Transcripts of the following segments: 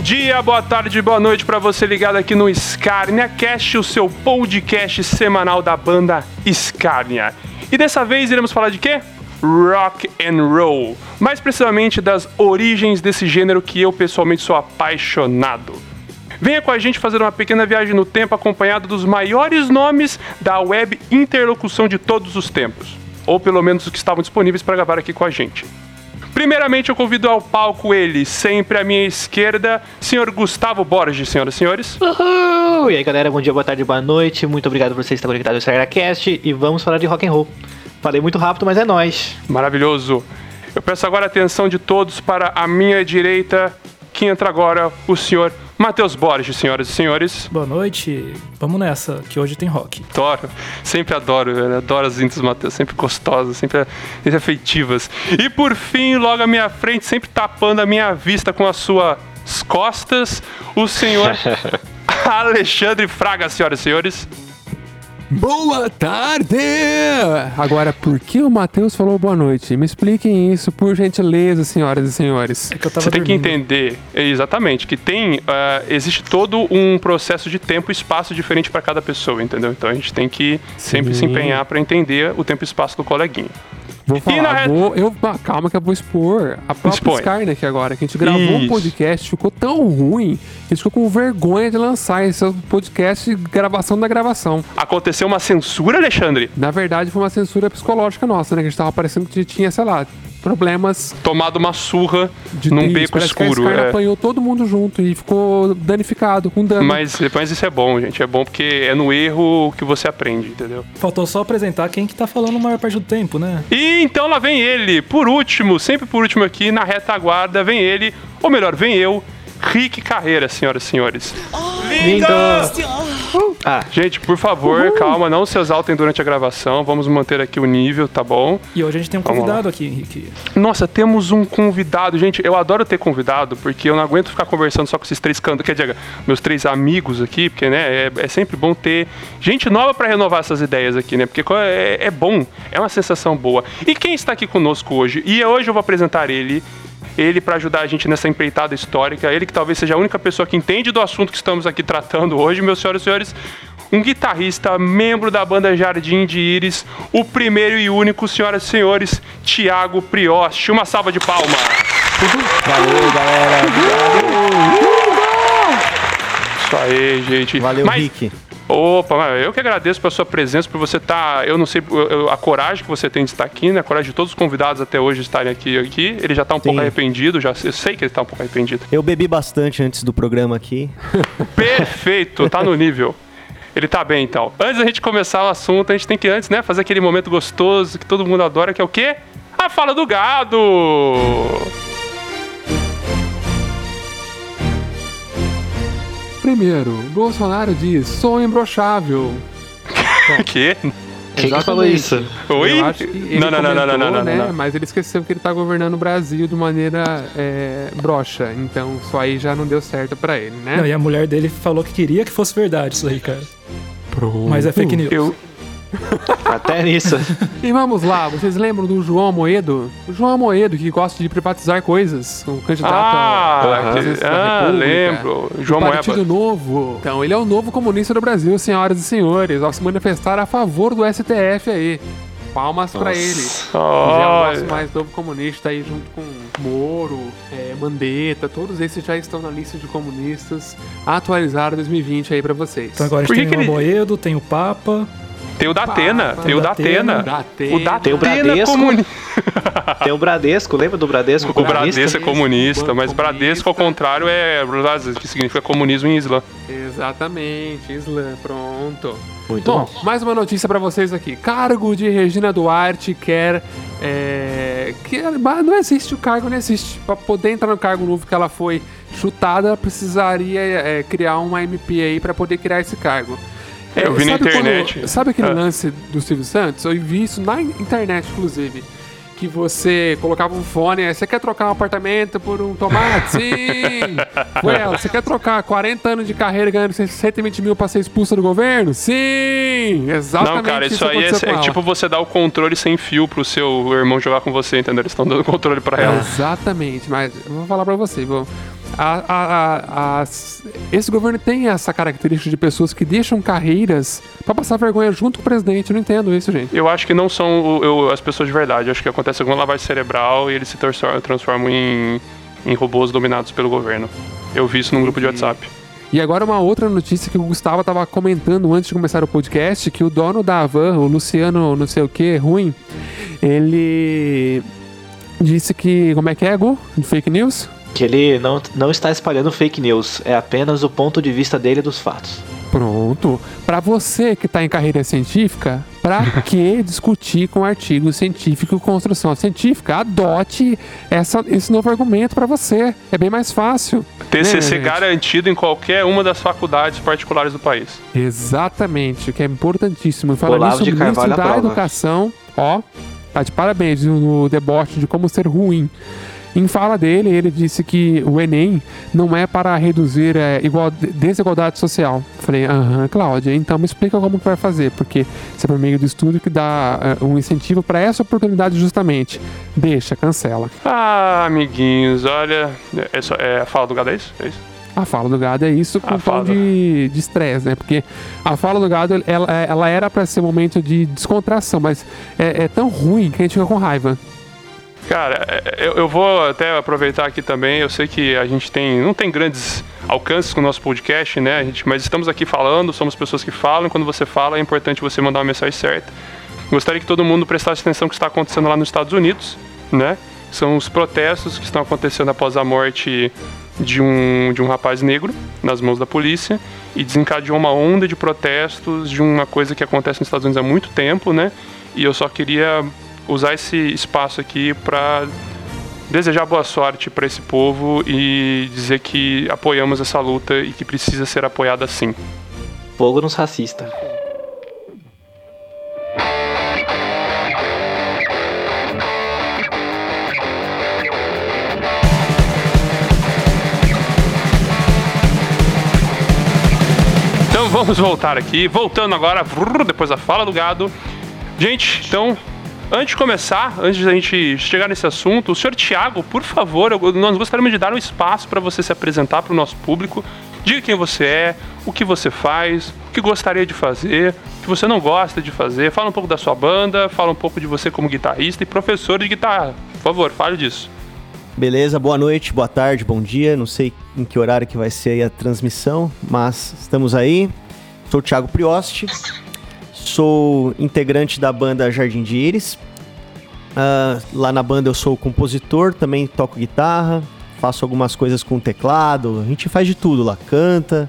dia, boa tarde, boa noite para você ligado aqui no Scarnia Cast, o seu podcast semanal da banda Scarnia. E dessa vez iremos falar de quê? Rock and roll, mais precisamente das origens desse gênero que eu pessoalmente sou apaixonado. Venha com a gente fazer uma pequena viagem no tempo acompanhado dos maiores nomes da web interlocução de todos os tempos, ou pelo menos os que estavam disponíveis para gravar aqui com a gente. Primeiramente, eu convido ao palco ele, sempre à minha esquerda, senhor Gustavo Borges, senhoras e senhores. Uhul! E aí, galera, bom dia, boa tarde, boa noite. Muito obrigado por vocês estar conectados no StarCast e vamos falar de rock and roll. Falei muito rápido, mas é nós. Maravilhoso. Eu peço agora a atenção de todos para a minha direita, que entra agora o senhor Matheus Borges, senhoras e senhores. Boa noite. Vamos nessa, que hoje tem rock. Adoro. Sempre adoro, velho. Adoro as intros do Matheus. Sempre gostosas, sempre, sempre afetivas. E por fim, logo à minha frente, sempre tapando a minha vista com as suas costas, o senhor Alexandre Fraga, senhoras e senhores. Boa tarde! Agora, por que o Matheus falou boa noite? Me expliquem isso, por gentileza, senhoras e senhores. É que eu tava Você tem que entender, é, exatamente, que tem. ah, existe todo um processo de tempo e espaço diferente para cada pessoa, entendeu? Então a gente tem que sempre se Sim. empenhar para entender o tempo e espaço do coleguinha. Vou falar, re- vou, eu, ah, calma que eu vou expor a própria Expõe. Skynet aqui agora, que a gente gravou um Isso. podcast, ficou tão ruim, a gente ficou com vergonha de lançar esse podcast de gravação da gravação. Aconteceu uma censura, Alexandre? Na verdade, foi uma censura psicológica nossa, né? Que a gente tava parecendo que tinha, sei lá, problemas Tomado uma surra de num isso, beco parece que a escuro. É. apanhou todo mundo junto e ficou danificado, com dano. Mas, mas isso é bom, gente. É bom porque é no erro que você aprende, entendeu? Faltou só apresentar quem que tá falando a maior parte do tempo, né? E então lá vem ele, por último, sempre por último aqui, na retaguarda, vem ele, ou melhor, vem eu, Rick Carreira, senhoras e senhores. Lindo! Ah, Gente, por favor, calma, não se exaltem durante a gravação, vamos manter aqui o nível, tá bom? E hoje a gente tem um Vamos convidado aqui, Henrique. Nossa, temos um convidado. Gente, eu adoro ter convidado, porque eu não aguento ficar conversando só com esses três cantos, quer dizer, meus três amigos aqui, porque, né, é, é sempre bom ter gente nova pra renovar essas ideias aqui, né? Porque é, é bom, é uma sensação boa. E quem está aqui conosco hoje? E hoje eu vou apresentar ele. Ele para ajudar a gente nessa empreitada histórica, ele que talvez seja a única pessoa que entende do assunto que estamos aqui tratando hoje, meus senhores e senhores, um guitarrista, membro da banda Jardim de Íris, o primeiro e único, senhoras e senhores, Tiago Prioste. Uma salva de palmas. valeu, galera. Isso aí, gente. Valeu, Mas- Rick. Opa, eu que agradeço pela sua presença, por você estar. eu não sei a coragem que você tem de estar aqui, né? A coragem de todos os convidados até hoje estarem aqui. aqui. Ele já tá um pouco Sim. arrependido, já, eu sei que ele tá um pouco arrependido. Eu bebi bastante antes do programa aqui. Perfeito, tá no nível. Ele tá bem, então. Antes da gente começar o assunto, a gente tem que antes, né, fazer aquele momento gostoso que todo mundo adora, que é o quê? A fala do gado! Primeiro, Bolsonaro diz, sou imbrochável. que? Quem que falou Exatamente. isso? Oi? Não, não, não, não, não, não, não, né, não. Mas ele esqueceu que ele tá governando o Brasil de maneira é, broxa. Então, isso aí já não deu certo pra ele, né? Não, e a mulher dele falou que queria que fosse verdade isso aí, cara. Pronto. Mas é fake news. Eu, Até nisso. E vamos lá, vocês lembram do João Amoedo? O João Amoedo, que gosta de privatizar coisas, o candidato Ah, a que- ah, lembro. João Partido Moeba. Novo. Então, ele é o novo comunista do Brasil, senhoras e senhores, ao se manifestar a favor do STF aí. Palmas pra ele. Já é o mais novo comunista aí, junto com Moro, é, Mandetta, todos esses já estão na lista de comunistas atualizaram 2020 aí pra vocês. Então agora a Por gente que tem que o ele- Moedo, tem o Papa. Tem o da Atena, tem o da Atena. O da Tem o Atena Bradesco. comuni- Tem o Bradesco, lembra do Bradesco? O comunista? Bradesco é comunista, Banco mas Bradesco ao contrário é que significa comunismo em Islã. Exatamente, Islã, pronto. Muito Bom, bom. mais uma notícia pra vocês aqui. Cargo de Regina Duarte quer. É, que mas não existe o cargo, não existe. Pra poder entrar no cargo novo que ela foi chutada, ela precisaria é, criar uma MP aí pra poder criar esse cargo. É, Eu vi na sabe quando- internet. sabe aquele Ah. lance do Silvio Santos? Eu vi isso na internet, inclusive. Que você colocava um fone, aí, você quer trocar um apartamento por um tomate? Sim! Ela. Você quer trocar 40 anos de carreira ganhando 120 mil pra ser expulsa do governo? Sim! Exatamente Não, cara, isso aí é, é tipo você dar o controle sem fio pro seu irmão jogar com você, entendeu? Eles estão dando controle pra ela. Exatamente, mas eu vou falar pra você, vou. A- a- a- esse governo tem essa característica de pessoas que deixam carreiras pra passar vergonha junto com o presidente. Eu não entendo isso, gente. Eu acho que não são o- eu- as pessoas de verdade. Eu acho que acontece alguma lavagem cerebral e eles se transformam, em, em robôs dominados pelo governo. Eu vi isso num grupo de WhatsApp. E agora uma outra notícia que o Gustavo tava comentando antes de começar o podcast, que o dono da Havan, o Luciano não sei o que, ruim, ele disse que, como é que é, Gu? Fake news? Que ele não, não está espalhando fake news, é apenas o ponto de vista dele dos fatos. Pronto. Pra você que tá em carreira científica, pra que discutir com artigo científico e construção científica? Adote essa, esse novo argumento pra você. É bem mais fácil. TCC gente? garantido em qualquer uma das faculdades particulares do país. Exatamente, o que é importantíssimo. Falar Olavo nisso, de o ministro Carvalho da. Educação, ó, tá de parabéns no, no deboche de como ser ruim. Em fala dele, ele disse que o Enem não é para reduzir é, igual, desigualdade social. Falei, aham, Cláudia, então me explica como que vai fazer, porque isso é por meio do estudo que dá é, um incentivo para essa oportunidade justamente. Deixa, cancela. Ah, amiguinhos, olha. É, só, é a fala do gado, é isso? É isso? A fala do gado é isso com um tom de estresse, né? Porque a fala do gado, ela, ela era pra ser um momento de descontração, mas é, é tão ruim que a gente fica com raiva. Cara, é, eu, eu vou até aproveitar aqui também. Eu sei que a gente tem, não tem grandes alcances com o nosso podcast, né? A gente, mas estamos aqui falando, somos pessoas que falam. Quando você fala, é importante você mandar uma mensagem certa. Gostaria que todo mundo prestasse atenção no que está acontecendo lá nos Estados Unidos, né? São os protestos que estão acontecendo após a morte de um, de um rapaz negro nas mãos da polícia e desencadeou uma onda de protestos de uma coisa que acontece nos Estados Unidos há muito tempo, né? E eu só queria usar esse espaço aqui para desejar boa sorte para esse povo e dizer que apoiamos essa luta e que precisa ser apoiada sim. Fogo nos racistas. Então vamos voltar aqui, voltando agora, depois da fala do gado. Gente, então, antes de começar, antes da gente chegar nesse assunto, o senhor Tiago, por favor, nós gostaríamos de dar um espaço para você se apresentar para o nosso público. Diga quem você é, o que você faz, o que gostaria de fazer, o que você não gosta de fazer. Fala um pouco da sua banda, fala um pouco de você como guitarrista e professor de guitarra. Por favor, fale disso. Beleza, boa noite, boa tarde, bom dia. Não sei em que horário que vai ser a transmissão, mas estamos aí. Sou o Thiago Prioste, sou integrante da banda Jardim de Íris. Ah, lá na banda eu sou compositor, também toco guitarra, faço algumas coisas com teclado, a gente faz de tudo lá, canta.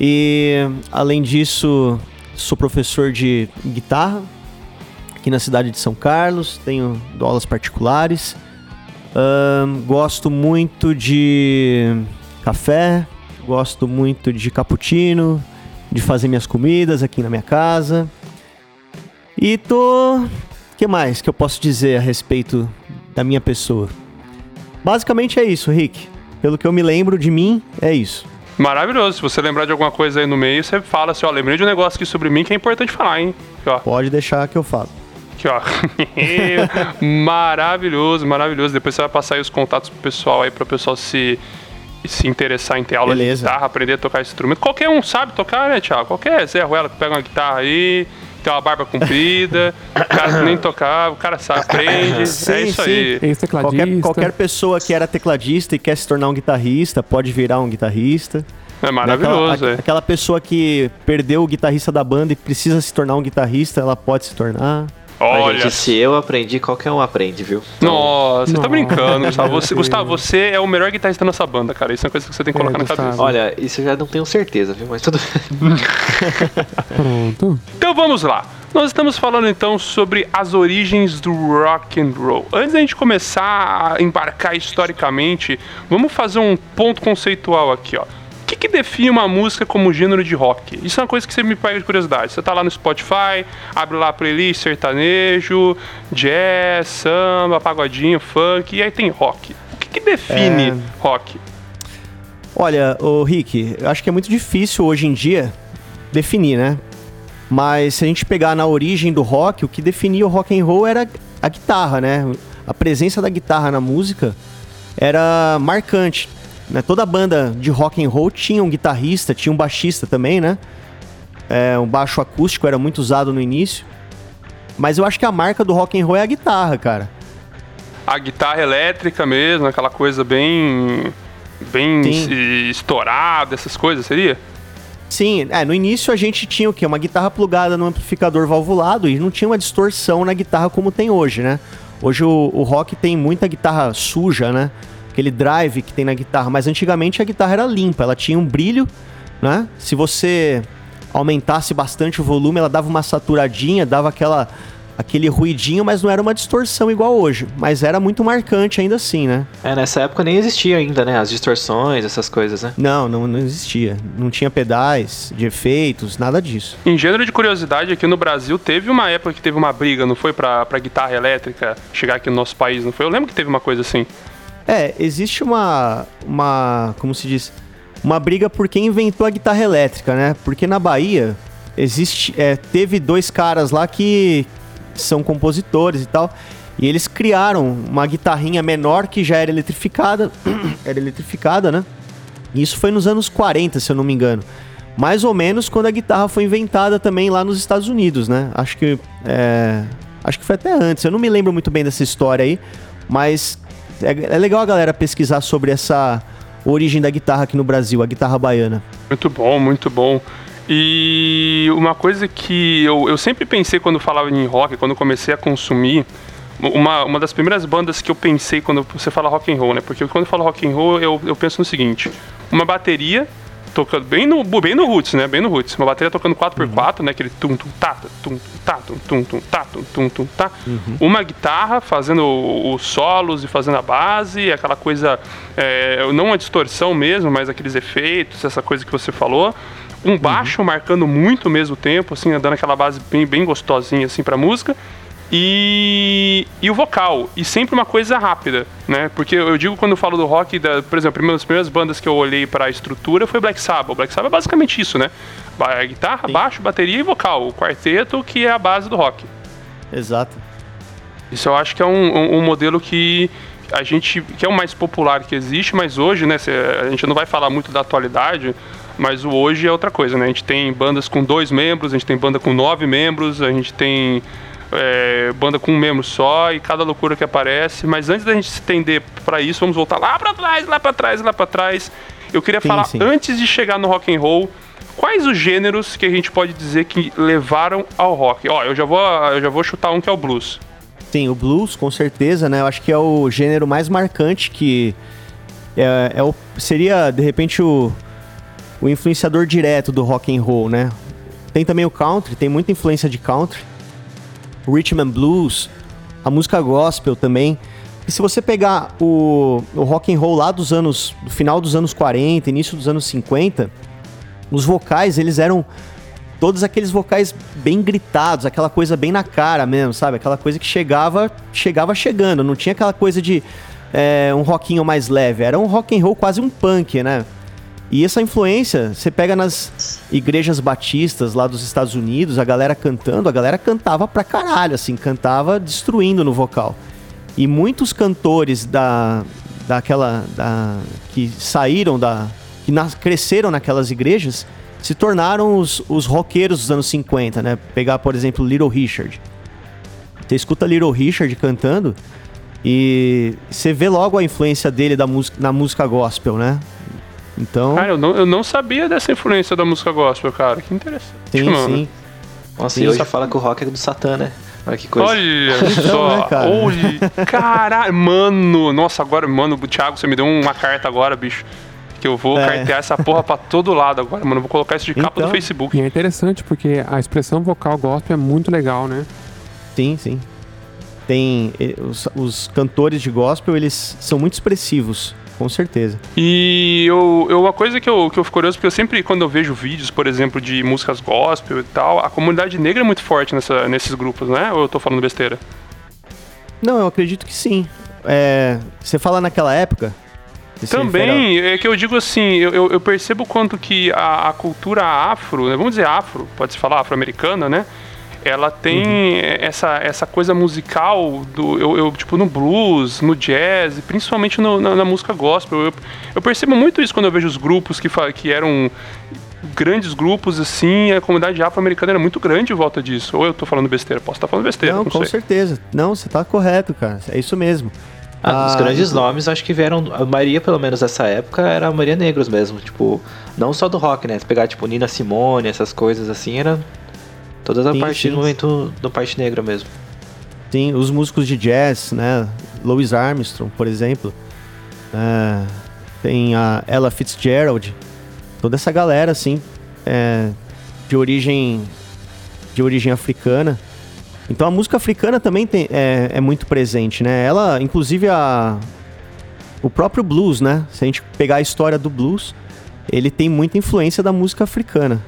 E além disso, sou professor de guitarra aqui na cidade de São Carlos, tenho aulas particulares. Ahn, gosto muito de café, gosto muito de cappuccino, de fazer minhas comidas aqui na minha casa. E tô. O que mais que eu posso dizer a respeito da minha pessoa? Basicamente é isso, Rick. Pelo que eu me lembro de mim, é isso. Maravilhoso. Se você lembrar de alguma coisa aí no meio, você fala assim, ó, lembrei de um negócio aqui sobre mim que é importante falar, hein? Aqui. Pode deixar que eu falo. Aqui, ó. maravilhoso, maravilhoso. Depois você vai passar aí os contatos pro pessoal aí, pro pessoal se, se interessar em ter aula Beleza. de guitarra, aprender a tocar instrumento. Qualquer um sabe tocar, né, Thiago? Qualquer Zé Ruela que pega uma guitarra aí, tem uma barba comprida, o cara nem tocar, o cara sabe, aprende. é Sim, isso sim. aí. Qualquer, qualquer pessoa que era tecladista e quer se tornar um guitarrista, pode virar um guitarrista. É Né? maravilhoso, aquela, é. aquela pessoa que perdeu o guitarrista da banda e precisa se tornar um guitarrista, ela pode se tornar. Olha. gente, se eu aprendi, qualquer um aprende, viu? Então, Nossa, você tá brincando, Gustavo. Você. Gustavo, você é o melhor guitarrista da nossa banda, cara. Isso é uma coisa que você tem que É, colocar na Gustavo. cabeça. Olha, isso eu já não tenho certeza, viu? Mas tudo Pronto. Então vamos lá. Nós estamos falando então sobre as origens do rock and roll. Antes da gente começar a embarcar historicamente, vamos fazer um ponto conceitual aqui, ó. O que, que define uma música como gênero de rock? Isso é uma coisa que você me pega de curiosidade. Você tá lá no Spotify, abre lá a playlist sertanejo, jazz, samba, pagodinho, funk, e aí tem rock. O que, que define É. rock? Olha, o Rick, eu acho que é muito difícil hoje em dia definir, né? Mas se a gente pegar na origem do rock, o que definia o rock and roll era a guitarra, né? A presença da guitarra na música era marcante. Né? Toda banda de rock and roll tinha um guitarrista, tinha um baixista também, né? É, um baixo acústico era muito usado no início. Mas eu acho que a marca do rock and roll é a guitarra, cara. A guitarra elétrica mesmo, aquela coisa bem. bem Sim. estourada, essas coisas, seria? Sim, é, no início a gente tinha o quê? Uma guitarra plugada no amplificador valvulado e não tinha uma distorção na guitarra como tem hoje, né? Hoje o, o rock tem muita guitarra suja, né? Aquele drive que tem na guitarra, mas antigamente a guitarra era limpa, ela tinha um brilho, né? Se você aumentasse bastante o volume, ela dava uma saturadinha, dava aquela aquele ruidinho, mas não era uma distorção igual hoje, mas era muito marcante ainda assim, né? É, nessa época nem existia ainda, né? As distorções, essas coisas, né? Não, não, não existia. Não tinha pedais de efeitos, nada disso. Em gênero de curiosidade, aqui no Brasil teve uma época que teve uma briga, não foi? Pra guitarra elétrica chegar aqui no nosso país, não foi? Eu lembro que teve uma coisa assim. É, existe uma, uma, como se diz, uma briga por quem inventou a guitarra elétrica, né? Porque na Bahia existe, é, teve dois caras lá que são compositores e tal, e eles criaram uma guitarrinha menor que já era eletrificada, era eletrificada, né? E isso foi nos anos 40, se eu não me engano. Mais ou menos quando a guitarra foi inventada também lá nos Estados Unidos, né? Acho que é, acho que foi até antes. Eu não me lembro muito bem dessa história aí, mas é, é legal a galera pesquisar sobre essa origem da guitarra aqui no Brasil, a guitarra baiana. Muito bom, muito bom. E uma coisa que eu, eu sempre pensei quando falava em rock, quando comecei a consumir, uma, uma das primeiras bandas que eu pensei quando você fala rock and roll, né? Porque quando eu falo rock and roll, eu, eu penso no seguinte: uma bateria tocando bem no, bem no roots, né? Bem no roots. Uma bateria tocando 4x4, né? Aquele tum tum tá, tum tá, tum tum tum tá, tum tum tum tá. Uma guitarra fazendo os solos e fazendo a base, aquela coisa é, não a distorção mesmo, mas aqueles efeitos, essa coisa que você falou. Um baixo marcando muito mesmo tempo, assim, dando aquela base bem, bem gostosinha assim pra música. E, e o vocal, e sempre uma coisa rápida, né? Porque eu digo quando eu falo do rock, da, por exemplo, uma das primeiras bandas que eu olhei para a estrutura foi Black Sabbath. O Black Sabbath é basicamente isso, né? Ba- Guitarra, baixo, bateria e vocal. O quarteto que é a base do rock. Exato. Isso eu acho que é um, um- um modelo que a gente que é o mais popular que existe, mas hoje, né, a gente não vai falar muito da atualidade, mas o hoje é outra coisa, né? A gente tem bandas com dois membros, a gente tem banda com nove membros, a gente tem é, banda com um membro só e cada loucura que aparece. Mas antes da gente se estender para isso, vamos voltar lá para trás, lá para trás, lá para trás. Eu queria Sim, falar sim. antes de chegar no rock and roll, quais os gêneros que a gente pode dizer que levaram ao rock? Ó, eu já vou, eu já vou chutar um que é o blues. Sim, o blues, com certeza, né? Eu acho que é o gênero mais marcante que é, é o, seria, de repente, o, o influenciador direto do rock and roll, né? Tem também o country, tem muita influência de country. And blues, a música gospel também. E se você pegar o, o rock and roll lá dos anos, do final dos anos 40, início dos anos 50, os vocais, eles eram todos aqueles vocais bem gritados, aquela coisa bem na cara mesmo, sabe? Aquela coisa que chegava, chegava chegando, não tinha aquela coisa de é, um rockinho mais leve, era um rock and roll quase um punk, né? E essa influência, você pega nas igrejas batistas lá dos Estados Unidos, a galera cantando, a galera cantava pra caralho, assim, cantava destruindo no vocal. E muitos cantores da daquela da, que saíram da que nas, cresceram naquelas igrejas se tornaram os, os roqueiros dos anos 50, né? Pegar, por exemplo, Little Richard. Você escuta Little Richard cantando e você vê logo a influência dele da música, na música gospel, né? Então, Cara, eu não, eu não sabia dessa influência da música gospel, cara. Que interessante. sim, mano. sim. Nossa, Sim, e hoje só- fala que o rock é do Satã, né? Olha que coisa. Olha só. né, cara? Olha. Caralho, mano. Nossa, agora, mano, o Thiago, você me deu uma carta agora, bicho. Que eu vou É. cartear essa porra pra todo lado agora, mano. Eu vou colocar isso de capa Então. do Facebook. E é interessante porque a expressão vocal gospel é muito legal, né? Sim, sim. Tem eh, os, os cantores de gospel, eles são muito expressivos, com certeza. E eu, eu- uma coisa que eu, que eu fico curioso, porque eu sempre, quando eu vejo vídeos, por exemplo, de músicas gospel e tal, a comunidade negra é muito forte nessa, nesses grupos, né? Ou eu tô falando besteira? Não, eu acredito que sim. É, você fala naquela época? Também, é que eu digo assim, eu, eu- eu percebo quanto que a, a cultura afro, né, vamos dizer afro, pode-se falar afro-americana, né? Ela tem Uhum. essa, essa coisa musical do eu, eu, tipo no blues, no jazz, e principalmente no- na, na música gospel. Eu, eu percebo muito isso quando eu vejo os grupos que, que eram grandes grupos assim, a comunidade afro-americana era muito grande em volta disso. Ou eu tô falando besteira, posso estar falando besteira, Não, não, com sei. certeza. Não, você tá correto, cara. É isso mesmo. Ah, os Ah, grandes nomes, acho que vieram. A maioria, pelo menos dessa época, era a maioria negros mesmo. Tipo, não só do rock, né? Se pegar, tipo, Nina Simone, essas coisas assim, era. Toda a Sim, parte sim. do momento do parte negra mesmo. Sim, os músicos de jazz, né? Louis Armstrong, por exemplo. É, tem a Ella Fitzgerald. Toda essa galera, assim, é, de origem de origem africana. Então a música africana também tem, é, é muito presente, né? Ela, inclusive a o próprio blues, né? Se a gente pegar a história do blues, ele tem muita influência da música africana.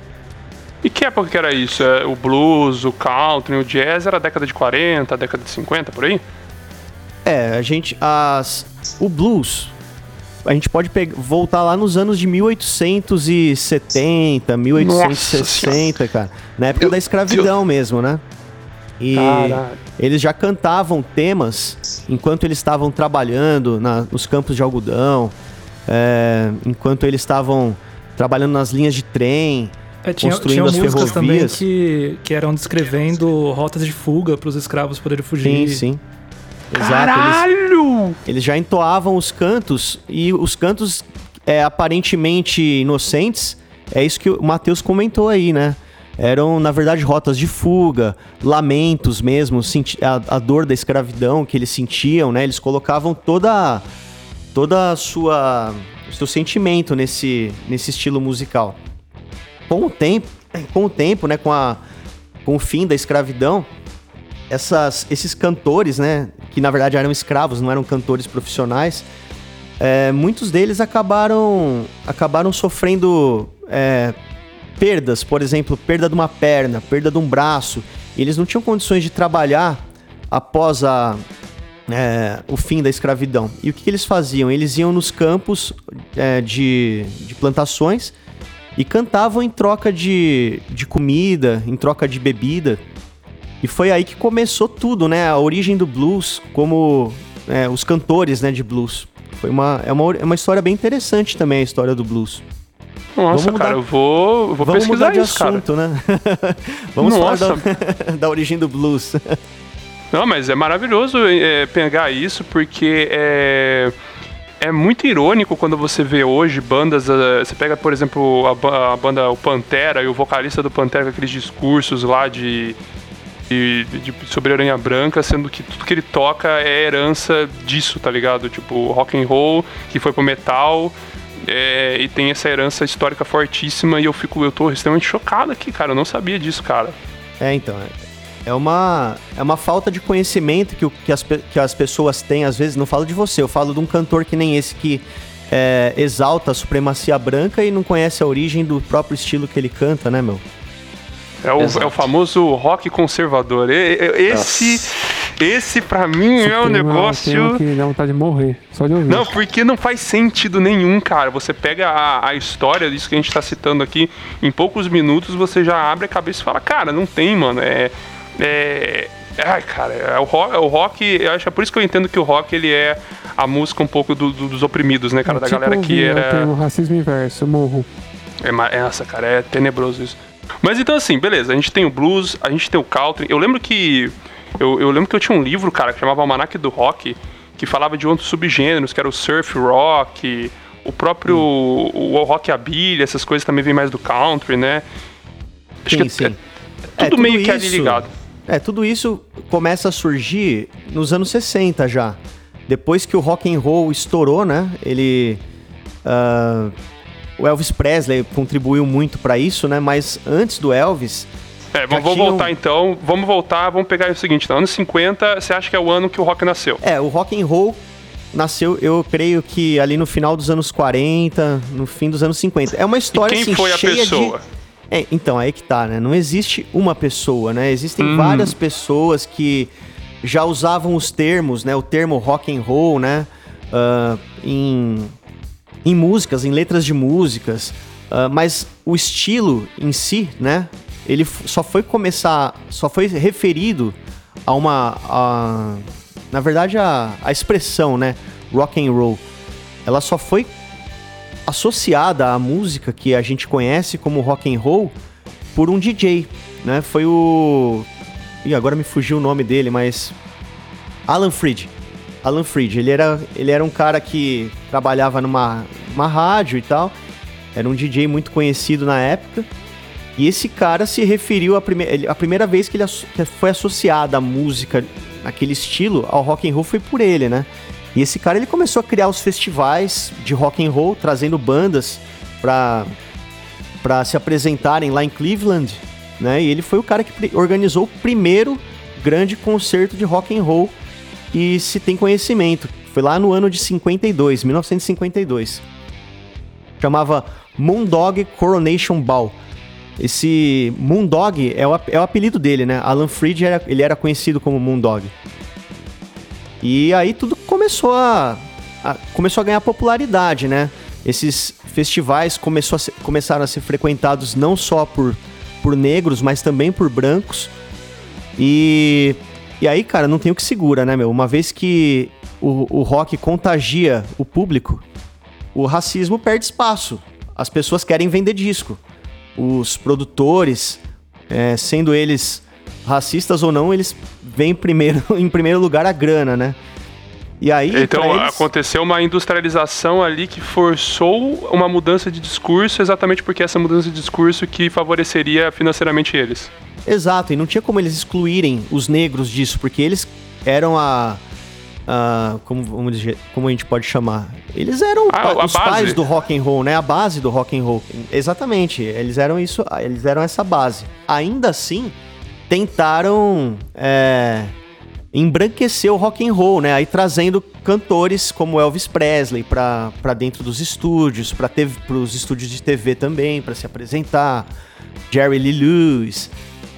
E que época que era isso? É, O blues, o country, o jazz era a década de 40, a década de 50, por aí? É, a gente. As, o blues. A gente pode pegar, voltar lá nos anos de 1870, 1860, cara. Na época da escravidão mesmo, né? E Caralho. eles já cantavam temas enquanto eles estavam trabalhando na- nos campos de algodão, é, enquanto eles estavam trabalhando nas linhas de trem. É, tinha, Construindo tinha as músicas também ferrovias. que, que eram descrevendo rotas de fuga para os escravos poderem Sim, fugir. sim. Exato. Eles, Caralho! Eles já entoavam os cantos e os cantos é, aparentemente inocentes, é isso que o Matheus comentou aí, né? Eram, na verdade, rotas de fuga, lamentos mesmo, a, a dor da escravidão que eles sentiam, né? Eles colocavam toda, toda a sua, o seu sentimento nesse, nesse estilo musical. Com o tempo, com o tempo, né? Com, a, com o fim da escravidão, essas, esses cantores, né, que na verdade eram escravos, não eram cantores profissionais, é, muitos deles acabaram, acabaram sofrendo é, perdas, por exemplo, perda de uma perna, perda de um braço. Eles não tinham condições de trabalhar após a, é, o fim da escravidão. E o que, que eles faziam? Eles iam nos campos é, de, de plantações e cantavam em troca de, de comida, em troca de bebida. E foi aí que começou tudo, né? A origem do blues, como é, os cantores né, de blues. Foi uma, é, uma, é uma história bem interessante também, a história do blues. Nossa, Vamos cara, mudar- eu vou, eu vou Vamos pesquisar mudar de isso, cara. assunto, né? Vamos Nossa. falar da, da origem do blues. Não, mas é maravilhoso é, pegar isso porque é, é muito irônico quando você vê hoje bandas. eh, Você pega, por exemplo, a, ba- a banda o Pantera e o vocalista do Pantera com aqueles discursos lá de, de, de- sobre Aranha Branca, sendo que tudo que ele toca é herança disso, tá ligado? Tipo, rock and roll que foi pro metal. é, e tem essa herança histórica fortíssima e eu fico, eu tô extremamente chocado aqui, cara. Eu não sabia disso, cara. É, então. é- É uma, é uma falta de conhecimento que, o- que, as, que as pessoas têm, às vezes. Não falo de você, eu falo de um cantor que nem esse que é, exalta a supremacia branca e não conhece a origem do próprio estilo que ele canta, né, meu? É o, é o famoso rock conservador. Esse, esse para mim é um negócio. que dá vontade de morrer, só de ouvir. Não, porque não faz sentido nenhum, cara. Você pega a, a história disso que a gente tá citando aqui, em poucos minutos você já abre a cabeça e fala, cara, não tem, mano. É. é ai, cara, é o, rock, o rock, eu acho é por isso que eu entendo que o rock ele é a música um pouco do- do- dos oprimidos, né, cara? É da tipo galera que ouvir, era. Eu tenho racismo inverso, eu morro. É, é, nossa, cara, é tenebroso isso. Mas então assim, beleza, a gente tem o blues, a gente tem o country. Eu lembro que. Eu, eu lembro que eu tinha um livro, cara, que chamava Almanac do Rock, que falava de outros subgêneros, que era o surf rock, o próprio. O, o rockabilly, essas coisas também vem mais do country, né? Acho Sim, que sim. é, é tudo É, meio que ali ligado. É, tudo isso começa a surgir nos anos 60 já. Depois que o rock and roll estourou, né? Ele. ah, o Elvis Presley contribuiu muito pra isso, né? Mas antes do Elvis, É, vamos, tinham- voltar então. Vamos voltar, vamos pegar o seguinte: então, anos 50, você acha que é o ano que o rock nasceu? é, o rock and roll nasceu, eu creio que ali no final dos anos 40, no fim dos anos 50. É uma E história quem assim, foi a pessoa? de É, então, aí que tá, né? Não existe uma pessoa, né? Existem Hum. várias pessoas que já usavam os termos, né? O termo rock and roll, né? ah, em, em músicas, em letras de músicas. ah, mas o estilo em si, né? ele só foi começar, só foi referido a uma, a- na verdade a, a expressão, né, rock and roll, ela só foi associada à música que a gente conhece como rock and roll por um DJ, né? Foi o e agora me fugiu o nome dele, mas Alan Freed. Alan Freed, ele era, ele era um cara que trabalhava numa, numa rádio e tal. Era um DJ muito conhecido na época. E esse cara se referiu a, prime a primeira vez que ele foi associada a música naquele estilo ao rock and roll foi por ele, né? E esse cara ele começou a criar os festivais de rock and roll, trazendo bandas pra para se apresentarem lá em Cleveland, né? E ele foi o cara que organizou o primeiro grande concerto de rock and roll e se tem conhecimento. Foi lá no ano de 52, 1952. Chamava Moondog Coronation Ball. Esse Moondog é o, é o apelido dele, né? Alan Freed era, ele era conhecido como Moondog. E aí tudo começou a, a- começou a ganhar popularidade, né? Esses festivais começou a ser- começaram a ser frequentados não só por, por negros, mas também por brancos. E, e aí, cara, não tem o que segura, né, meu? Uma vez que o, o rock contagia o público, o racismo perde espaço. As pessoas querem vender disco. Os produtores, é, sendo eles racistas ou não, eles veem primeiro, em primeiro lugar a grana, né? E aí, Então eles- aconteceu uma industrialização ali que forçou uma mudança de discurso, exatamente porque essa mudança de discurso que favoreceria financeiramente eles. Exato, e não tinha como eles excluírem os negros disso, porque eles eram a. a- como, vamos dizer, como a gente pode chamar? Eles eram Ah, pa- os base. pais do rock and roll, né? A base do rock and roll. Exatamente, eles eram isso, eles eram essa base. Ainda assim, tentaram é, embranquecer o rock and roll, né? Aí trazendo cantores como Elvis Presley pra dentro dos estúdios, para os estúdios de TV também, para se apresentar. Jerry Lee Lewis,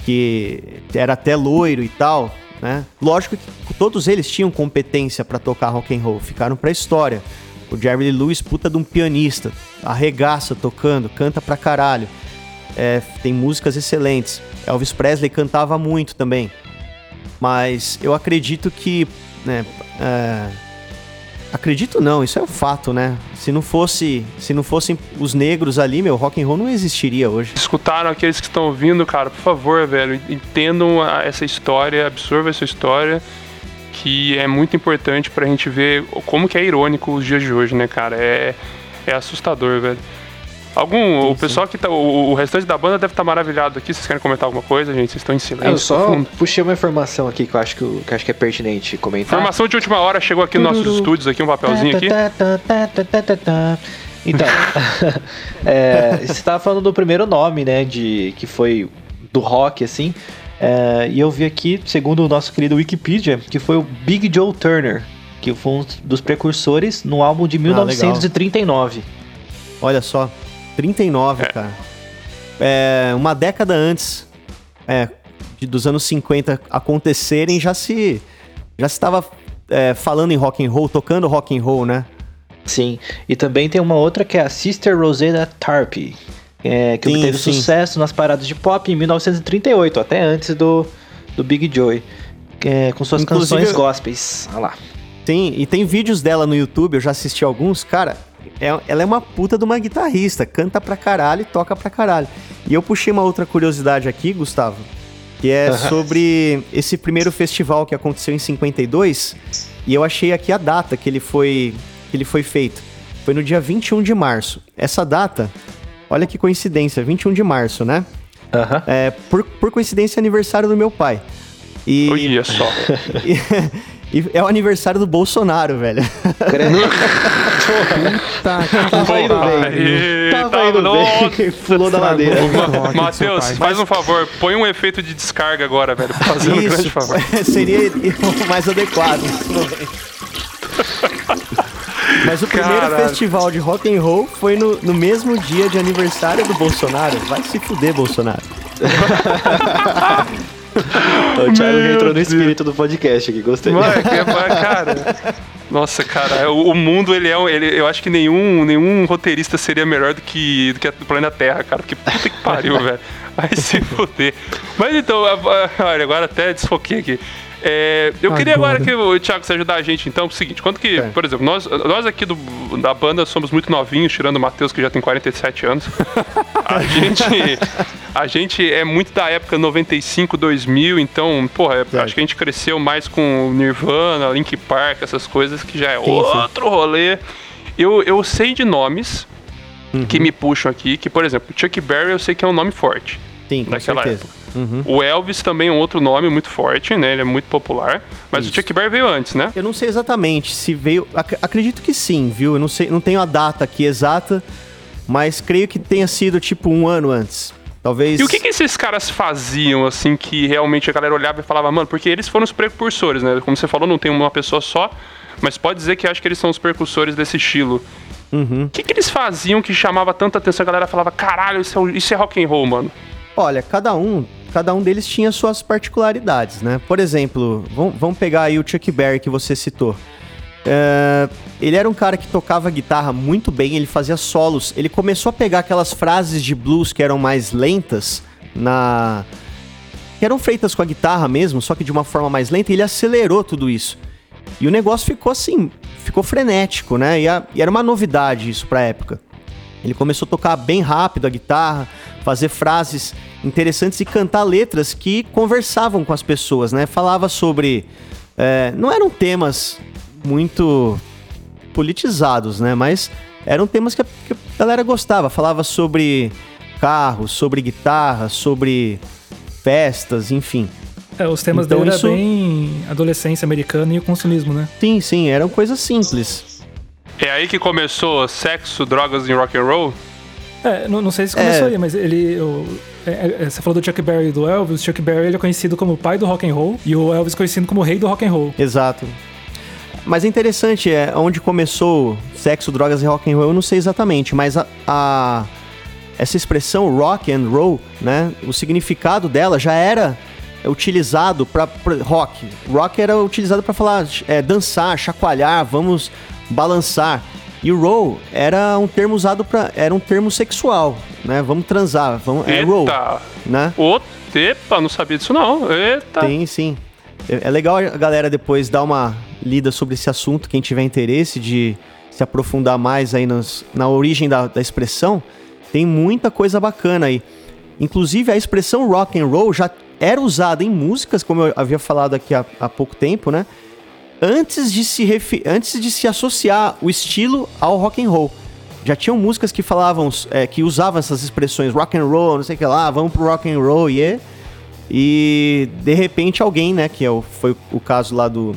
que era até loiro e tal, né? Lógico que todos eles tinham competência pra tocar rock and roll, ficaram pra história. O Jerry Lee Lewis, puta de um pianista, arregaça tocando, canta pra caralho. É, tem músicas excelentes. Elvis Presley cantava muito também. Mas eu acredito que, né, é, acredito não, isso é um fato, né? Se não fosse, se não fossem os negros ali, meu, rock and roll não existiria hoje. Escutaram aqueles que estão ouvindo, cara, por favor, velho, entendam essa história, absorvam essa história, que é muito importante pra gente ver como que é irônico os dias de hoje, né, cara? É, é assustador, velho. Algum, o pessoal que tá, o, o restante da banda deve estar maravilhado aqui. Vocês querem comentar alguma coisa, gente? Vocês estão em silêncio. Eu só profundo. puxei uma informação aqui que eu acho que, eu- que eu acho que é pertinente comentar. Informação de última hora chegou aqui nos nossos estúdios, aqui um papelzinho aqui. Tá, tá, tá, tá, tá, tá, tá. Então, é, você estava falando do primeiro nome, né, de que foi do rock, assim, é, e eu vi aqui, segundo o nosso querido Wikipedia, que foi o Big Joe Turner, que foi um dos precursores no álbum de 1939. Olha só, 39, cara. É, uma década antes é, de- dos anos 50 acontecerem, já se já se estava é, falando em rock and roll, tocando rock and roll, né? Sim, e também tem uma outra que é a Sister Rosetta Tarpe, é, que Sim, obteve sim. sucesso nas paradas de pop em 1938, até antes do, do Big Joy, é, com suas Inclusive, canções gospels. Olha lá. Tem, e tem vídeos dela no YouTube, eu já assisti alguns, cara. É- ela é uma puta de uma guitarrista, canta pra caralho e toca pra caralho. E eu puxei uma outra curiosidade aqui, Gustavo, que é sobre esse primeiro festival que aconteceu em 52, e eu achei aqui a data que ele foi que ele foi feito. Foi no dia 21 de março. Essa data, olha que coincidência, 21 de março, né? Aham. É, por, por coincidência, é aniversário do meu pai. E, Olha só. e, é o aniversário do Bolsonaro, velho. Tá, Tava indo bem. Tava tava- indo nossa. bem. Pulou da ladeira. Ma- Matheus, faz um favor, põe um efeito de descarga agora, velho. Fazendo um grande Isso favor. seria o mais adequado. Mas o primeiro Caralho. festival de rock and roll foi no, no mesmo dia de aniversário do Bolsonaro. Vai se fuder, Bolsonaro. O Thiago Meu entrou no Deus. espírito do podcast aqui, gostei. Mano, é mas, cara. Nossa, cara, o, o mundo, ele é. um- Ele, eu acho que nenhum, nenhum roteirista seria melhor do que, do que o planeta Terra, cara. Porque puta que pariu, velho. Vai se foder. Mas então, olha, agora até desfoquei aqui. É, eu queria agora que o Thiago se ajudar a gente, então, é o seguinte: quanto que, É. por exemplo, nós, nós aqui do, da banda somos muito novinhos, tirando o Matheus, que já tem 47 anos. A gente, a gente é muito da época 95, 2000, então, porra, é- acho que a gente cresceu mais com Nirvana, Link Park, essas coisas que já é sim. outro rolê. Eu, eu sei de nomes que me puxam aqui, que, por exemplo, Chuck Berry eu sei que é um nome forte. Sim, com Naquela certeza. Uhum. O Elvis também é um outro nome muito forte, né? Ele é muito popular. Mas Isso. o Chuck Berry veio antes, né? Eu não sei exatamente se veio. ac- acredito que sim, viu? Eu não sei, não tenho a data aqui exata, mas creio que tenha sido tipo um ano antes. Talvez. E o que, que esses caras faziam, assim, que realmente a galera olhava e falava, mano, porque eles foram os precursores, né? Como você falou, não tem uma pessoa só, mas pode dizer que acho que eles são os precursores desse estilo. Uhum. O que, que eles faziam que chamava tanta atenção? A galera falava, caralho, isso é, isso é rock and roll, mano. Olha, cada um, cada um deles tinha suas particularidades, né? Por exemplo, vamos, pegar aí o Chuck Berry que você citou. É, ele era um cara que tocava guitarra muito bem, ele fazia solos. Ele começou a pegar aquelas frases de blues que eram mais lentas na que eram feitas com a guitarra mesmo, só que de uma forma mais lenta, e ele acelerou tudo isso. E o negócio ficou assim, ficou frenético, né? E, a- e era uma novidade isso pra época. Ele começou a tocar bem rápido a guitarra, fazer frases interessantes e cantar letras que conversavam com as pessoas, né? Falava sobre. é, não eram temas muito politizados, né? Mas eram temas que a, que a galera gostava. Falava sobre carros, sobre guitarra, sobre festas, enfim. É, os temas Então dele isso- bem adolescência americana e o consumismo, né? Sim, sim, eram coisas simples. É aí que começou sexo, drogas e rock and roll? É, não, não sei se começou É. aí, mas ele. o- é, é, você falou do Chuck Berry e do Elvis. Chuck Berry ele é conhecido como o pai do rock and roll e o Elvis conhecido como o rei do rock and roll. Exato. Mas é interessante, é onde começou sexo, drogas e rock and roll, eu não sei exatamente, mas a, a- essa expressão rock and roll, né, o significado dela já era utilizado para rock. Rock era utilizado para falar é, dançar, chacoalhar, vamos balançar. E o roll era um termo usado para era um termo sexual, né? Vamos transar, vamos é roll, né? Ô, epa, não sabia disso não. Eita! Tem, sim. É é legal a galera depois dar uma lida sobre esse assunto, quem tiver interesse de se aprofundar mais aí nos- na origem da, da expressão, tem muita coisa bacana aí. Inclusive a expressão rock and roll já era usada em músicas, como eu havia falado aqui há, há pouco tempo, né? Antes de se refi- antes de se associar o estilo ao rock and roll. Já tinham músicas que falavam, é, que usavam essas expressões rock and roll, não sei o que lá, vamos pro rock and roll, yeah. E de repente alguém, né, que é o, foi o caso lá do,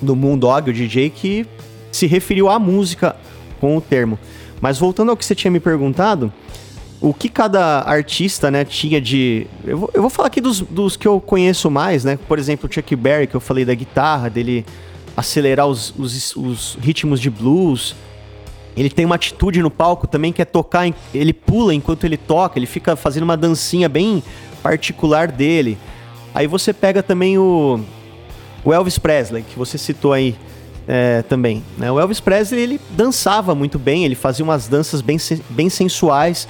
do Moondog, o DJ, que se referiu à música com o termo. Mas voltando ao que você tinha me perguntado, o que cada artista, né, tinha de... Eu vou, eu vou falar aqui dos, dos que eu conheço mais, né? Por exemplo, o Chuck Berry, que eu falei da guitarra, dele acelerar os, os, os ritmos de blues. Ele tem uma atitude no palco também que é tocar, ele pula enquanto ele toca, ele fica fazendo uma dancinha bem particular dele. Aí você pega também o, o Elvis Presley, que você citou aí é, também. né? O Elvis Presley, ele dançava muito bem, ele fazia umas danças bem, bem sensuais.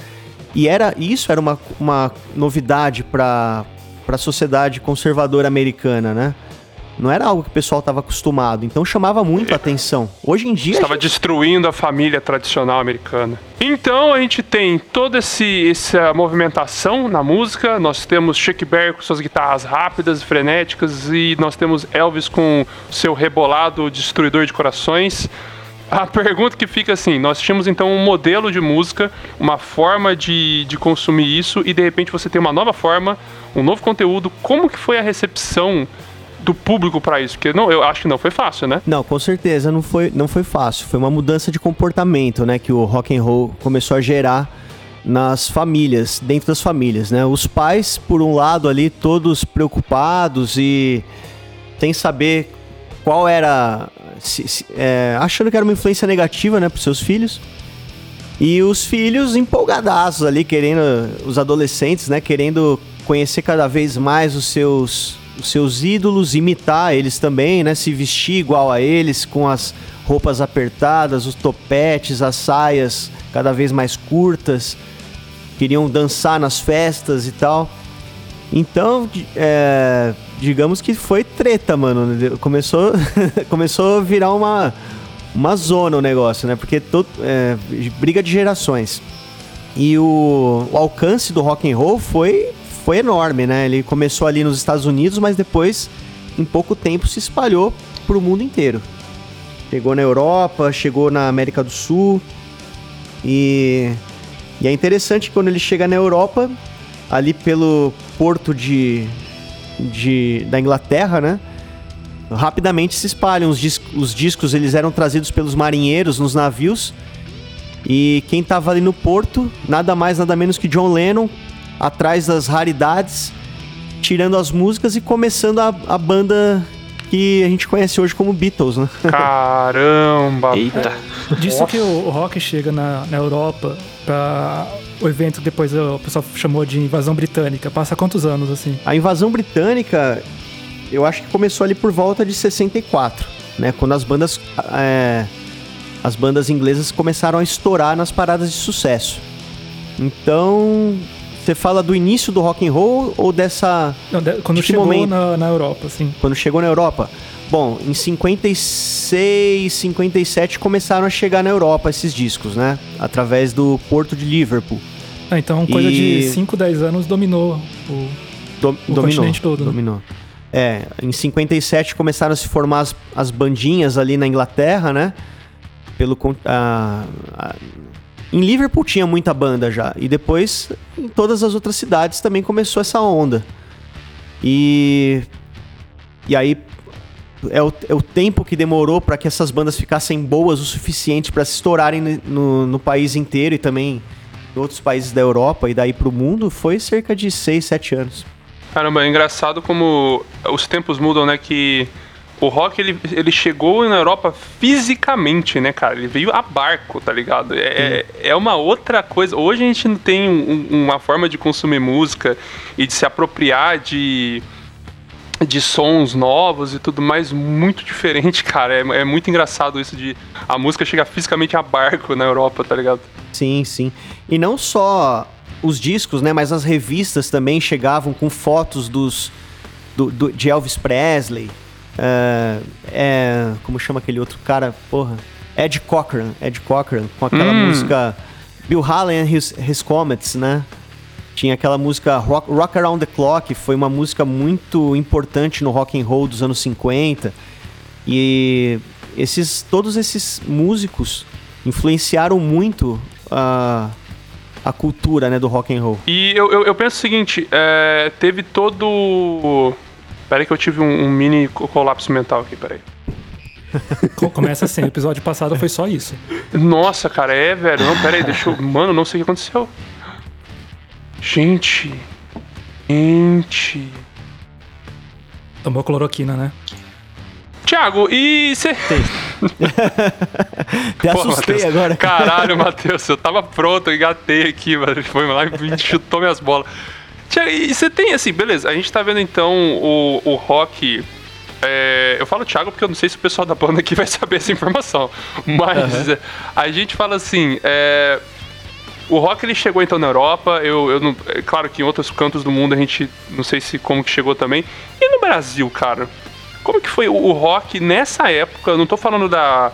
E era isso era uma, uma novidade para a sociedade conservadora americana, né? Não era algo que o pessoal estava acostumado, então chamava muito a atenção. Hoje em dia. Estava gente- destruindo a família tradicional americana. Então a gente tem toda esse, essa movimentação na música. Nós temos Chuck Berry com suas guitarras rápidas e frenéticas. E nós temos Elvis com seu rebolado destruidor de corações. A pergunta que fica assim: nós tínhamos então um modelo de música, uma forma de, de consumir isso, e de repente você tem uma nova forma, um novo conteúdo. Como que foi a recepção do público para isso? Porque não, eu acho que não foi fácil, né? Não, com certeza não foi, não foi fácil. Foi uma mudança de comportamento, né, que o rock and roll começou a gerar nas famílias, dentro das famílias, né? Os pais, por um lado ali, todos preocupados e sem saber qual era, se- se- é, achando que era uma influência negativa, né, para seus filhos. E os filhos empolgadaços ali, querendo, os adolescentes, né, querendo conhecer cada vez mais os seus, os seus ídolos, imitar eles também, né? Se vestir igual a eles, com as roupas apertadas, os topetes, as saias cada vez mais curtas. Queriam dançar nas festas e tal. Então, é, digamos que foi treta, mano. Começou, começou a virar uma, uma zona o negócio, né? Porque todo, é, briga de gerações. E o, o, alcance do rock and roll foi, foi enorme, né? Ele começou ali nos Estados Unidos, mas depois, em pouco tempo, se espalhou para o mundo inteiro. Chegou na Europa, chegou na América do Sul. E, e é interessante que quando ele chega na Europa, ali pelo porto de, de da Inglaterra, né? Rapidamente se espalham os, os discos, eles eram trazidos pelos marinheiros nos navios. E quem estava ali no porto, nada mais, nada menos que John Lennon, atrás das raridades, tirando as músicas e começando a, a banda que a gente conhece hoje como Beatles, né? Caramba! Eita! Disso que o rock chega na, na Europa pra o evento depois o pessoal chamou de invasão britânica. Passa quantos anos assim? A invasão britânica, eu acho que começou ali por volta de 64, né? Quando as bandas é, as bandas inglesas começaram a estourar nas paradas de sucesso. Então, você fala do início do rock and roll ou dessa Não, de, quando de chegou na, na Europa, sim. Quando chegou na Europa? Bom, em 56, 57 começaram a chegar na Europa esses discos, né? Através do porto de Liverpool. Ah, então, coisa e... de 5, 10 anos dominou o, Do, o dominou, continente todo. Né? Dominou. É, em 57 começaram a se formar as, as bandinhas ali na Inglaterra, né? Pelo, a, a, em Liverpool tinha muita banda já. E depois, em todas as outras cidades também começou essa onda. E. E aí, é o, é o tempo que demorou para que essas bandas ficassem boas o suficiente para se estourarem no, no, país inteiro e também em outros países da Europa e daí para o mundo foi cerca de 6, 7 anos. Caramba, é engraçado como os tempos mudam, né? Que o rock ele, ele chegou na Europa fisicamente, né, cara? Ele veio a barco, tá ligado? É, é, é uma outra coisa. Hoje a gente não tem um, uma forma de consumir música e de se apropriar de de sons novos e tudo mais muito diferente, cara. É, é, muito engraçado isso de a música chegar fisicamente a barco na Europa, tá ligado? Sim, sim. E não só os discos, né, mas as revistas também chegavam com fotos dos do, do de Elvis Presley. Uh, é, como chama aquele outro cara? Porra. Ed Cochran, Ed Cochran, com aquela hum. música Bill Haley and His, His Comets, né? Tinha aquela música Rock, Rock Around the Clock, foi uma música muito importante no rock and roll dos anos 50. E esses, todos esses músicos influenciaram muito a, a cultura né, do rock and roll. E eu, eu, eu penso o seguinte, é, teve todo... Peraí que eu tive um, um mini colapso mental aqui, peraí. Começa assim, o episódio passado foi só isso. Nossa, cara, é, velho. Não, pera aí, deixa eu. Mano, não sei o que aconteceu. Gente. Gente. Tomou cloroquina, né? Tiago, e você. Te assustei Mateus. agora. Caralho, Matheus, eu tava pronto, eu engatei aqui, mano. Foi lá e chutou minhas bolas. Tiago, e você tem assim, beleza, a gente tá vendo então o, o rock. É, eu falo Thiago porque eu não sei se o pessoal da banda aqui vai saber essa informação. Mas uhum. a gente fala assim. É, o rock ele chegou então na Europa, eu, eu não, é claro que em outros cantos do mundo a gente não sei se como que chegou também. E no Brasil, cara? Como que foi o, o rock nessa época? Eu não tô falando da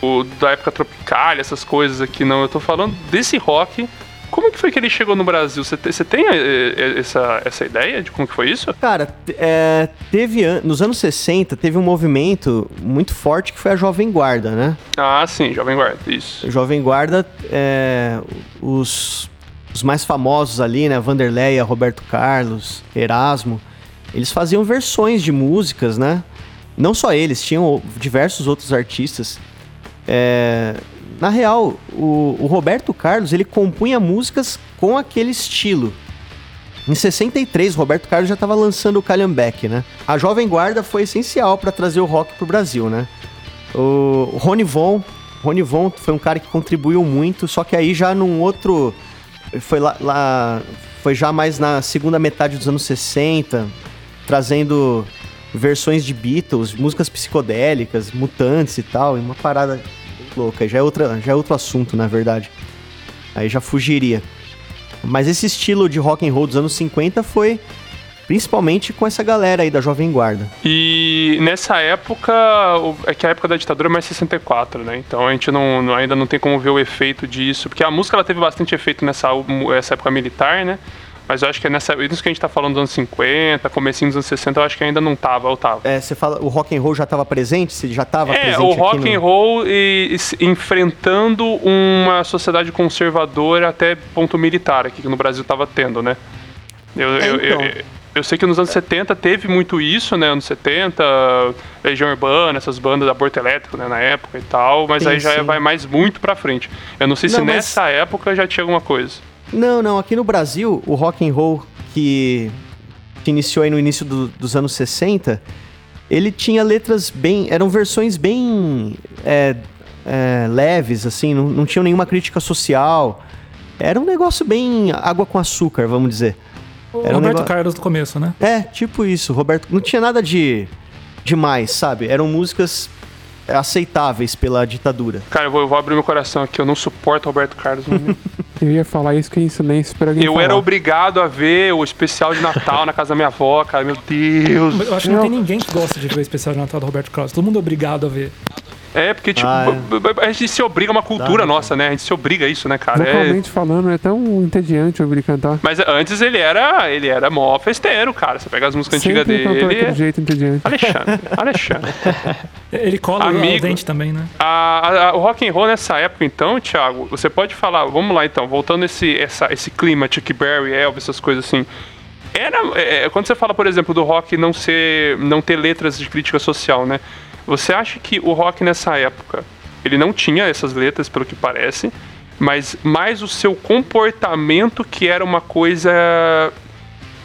do, da época tropical, essas coisas aqui não, eu tô falando desse rock como que foi que ele chegou no Brasil? Você, te, tem eh, eh, essa, essa ideia de como que foi isso? Cara, é, teve nos anos 60 teve um movimento muito forte que foi a Jovem Guarda, né? Ah, sim, Jovem Guarda, isso. Jovem Guarda, é, os, os mais famosos ali, né? Vanderleia, Roberto Carlos, Erasmo, eles faziam versões de músicas, né? Não só eles, tinham diversos outros artistas. É, na real, o, o Roberto Carlos ele compunha músicas com aquele estilo. Em 63, Roberto Carlos já estava lançando o Calhambeck, né? A Jovem Guarda foi essencial para trazer o rock pro Brasil, né? O Rony Von, Rony Von foi um cara que contribuiu muito, só que aí já num outro foi lá, lá Foi já mais na segunda metade dos anos 60, trazendo versões de Beatles, músicas psicodélicas, mutantes e tal, e uma parada louca. Já é, outra, já é outro assunto, na verdade. Aí já fugiria. Mas esse estilo de rock and roll dos anos 50 foi principalmente com essa galera aí da Jovem Guarda. E nessa época, é que a época da ditadura é mais 64, né? Então a gente não, não- ainda não tem como ver o efeito disso, porque a música ela teve bastante efeito nessa essa época militar, né? Mas eu acho que é nessa, isso que a gente tá falando dos anos 50, comecinho dos anos 60, eu acho que ainda não tava, ou tava. É, você fala, o rock and roll já estava presente? Você já estava É, presente o aqui rock no... and roll e, e se- enfrentando uma sociedade conservadora até ponto militar aqui que no Brasil tava tendo, né? Eu, É, eu, então. eu, eu sei que nos anos 70 teve muito isso, né? Anos 70, Legião Urbana, essas bandas aborto elétrico, né? Na época e tal, mas Sim, aí já sim. vai mais muito pra frente. Eu não sei se Não, mas- nessa época já tinha alguma coisa. Não, não. Aqui no Brasil, o rock and roll que se iniciou aí no início do- dos anos 60, ele tinha letras bem... Eram versões bem é, é, leves, assim. Não, não tinham nenhuma crítica social. Era um negócio bem água com açúcar, vamos dizer. O Era um Roberto negócio- Carlos do começo, né? É, tipo isso, Roberto. Não tinha nada de demais, sabe? Eram músicas aceitáveis pela ditadura. Cara, eu vou, eu vou abrir meu coração aqui, eu não suporto Roberto Carlos. não. Eu ia falar isso que em silêncio para alguém eu falar. era obrigado a ver o especial de Natal na casa da minha avó, cara. Meu Deus. Eu acho que não tem ninguém que gosta de ver o especial de Natal do Roberto Carlos. Todo mundo é obrigado a ver. É, porque, tipo, Ah, b- a gente se obriga a uma cultura Dá, nossa, né? A gente se obriga a isso, né, cara? É- Vocalmente falando, é tão entediante ouvir ele cantar. Mas antes ele era, ele era mó festeiro, cara. Você pega as músicas antigas Sempre cantou dele. daquele jeito entediante. Alexandre, Alexandre. Ele cola Amigo. o dente também, né? A- a- a- o rock and roll nessa época, então, Thiago, você pode falar, vamos lá então, voltando esse, essa, esse clima, Chuck Berry, Elvis, essas coisas assim. Era, é, quando você fala, por exemplo, do rock não ser, não ter letras de crítica social, né? Você acha que o rock nessa época, ele não tinha essas letras, pelo que parece, mas mais o seu comportamento que era uma coisa,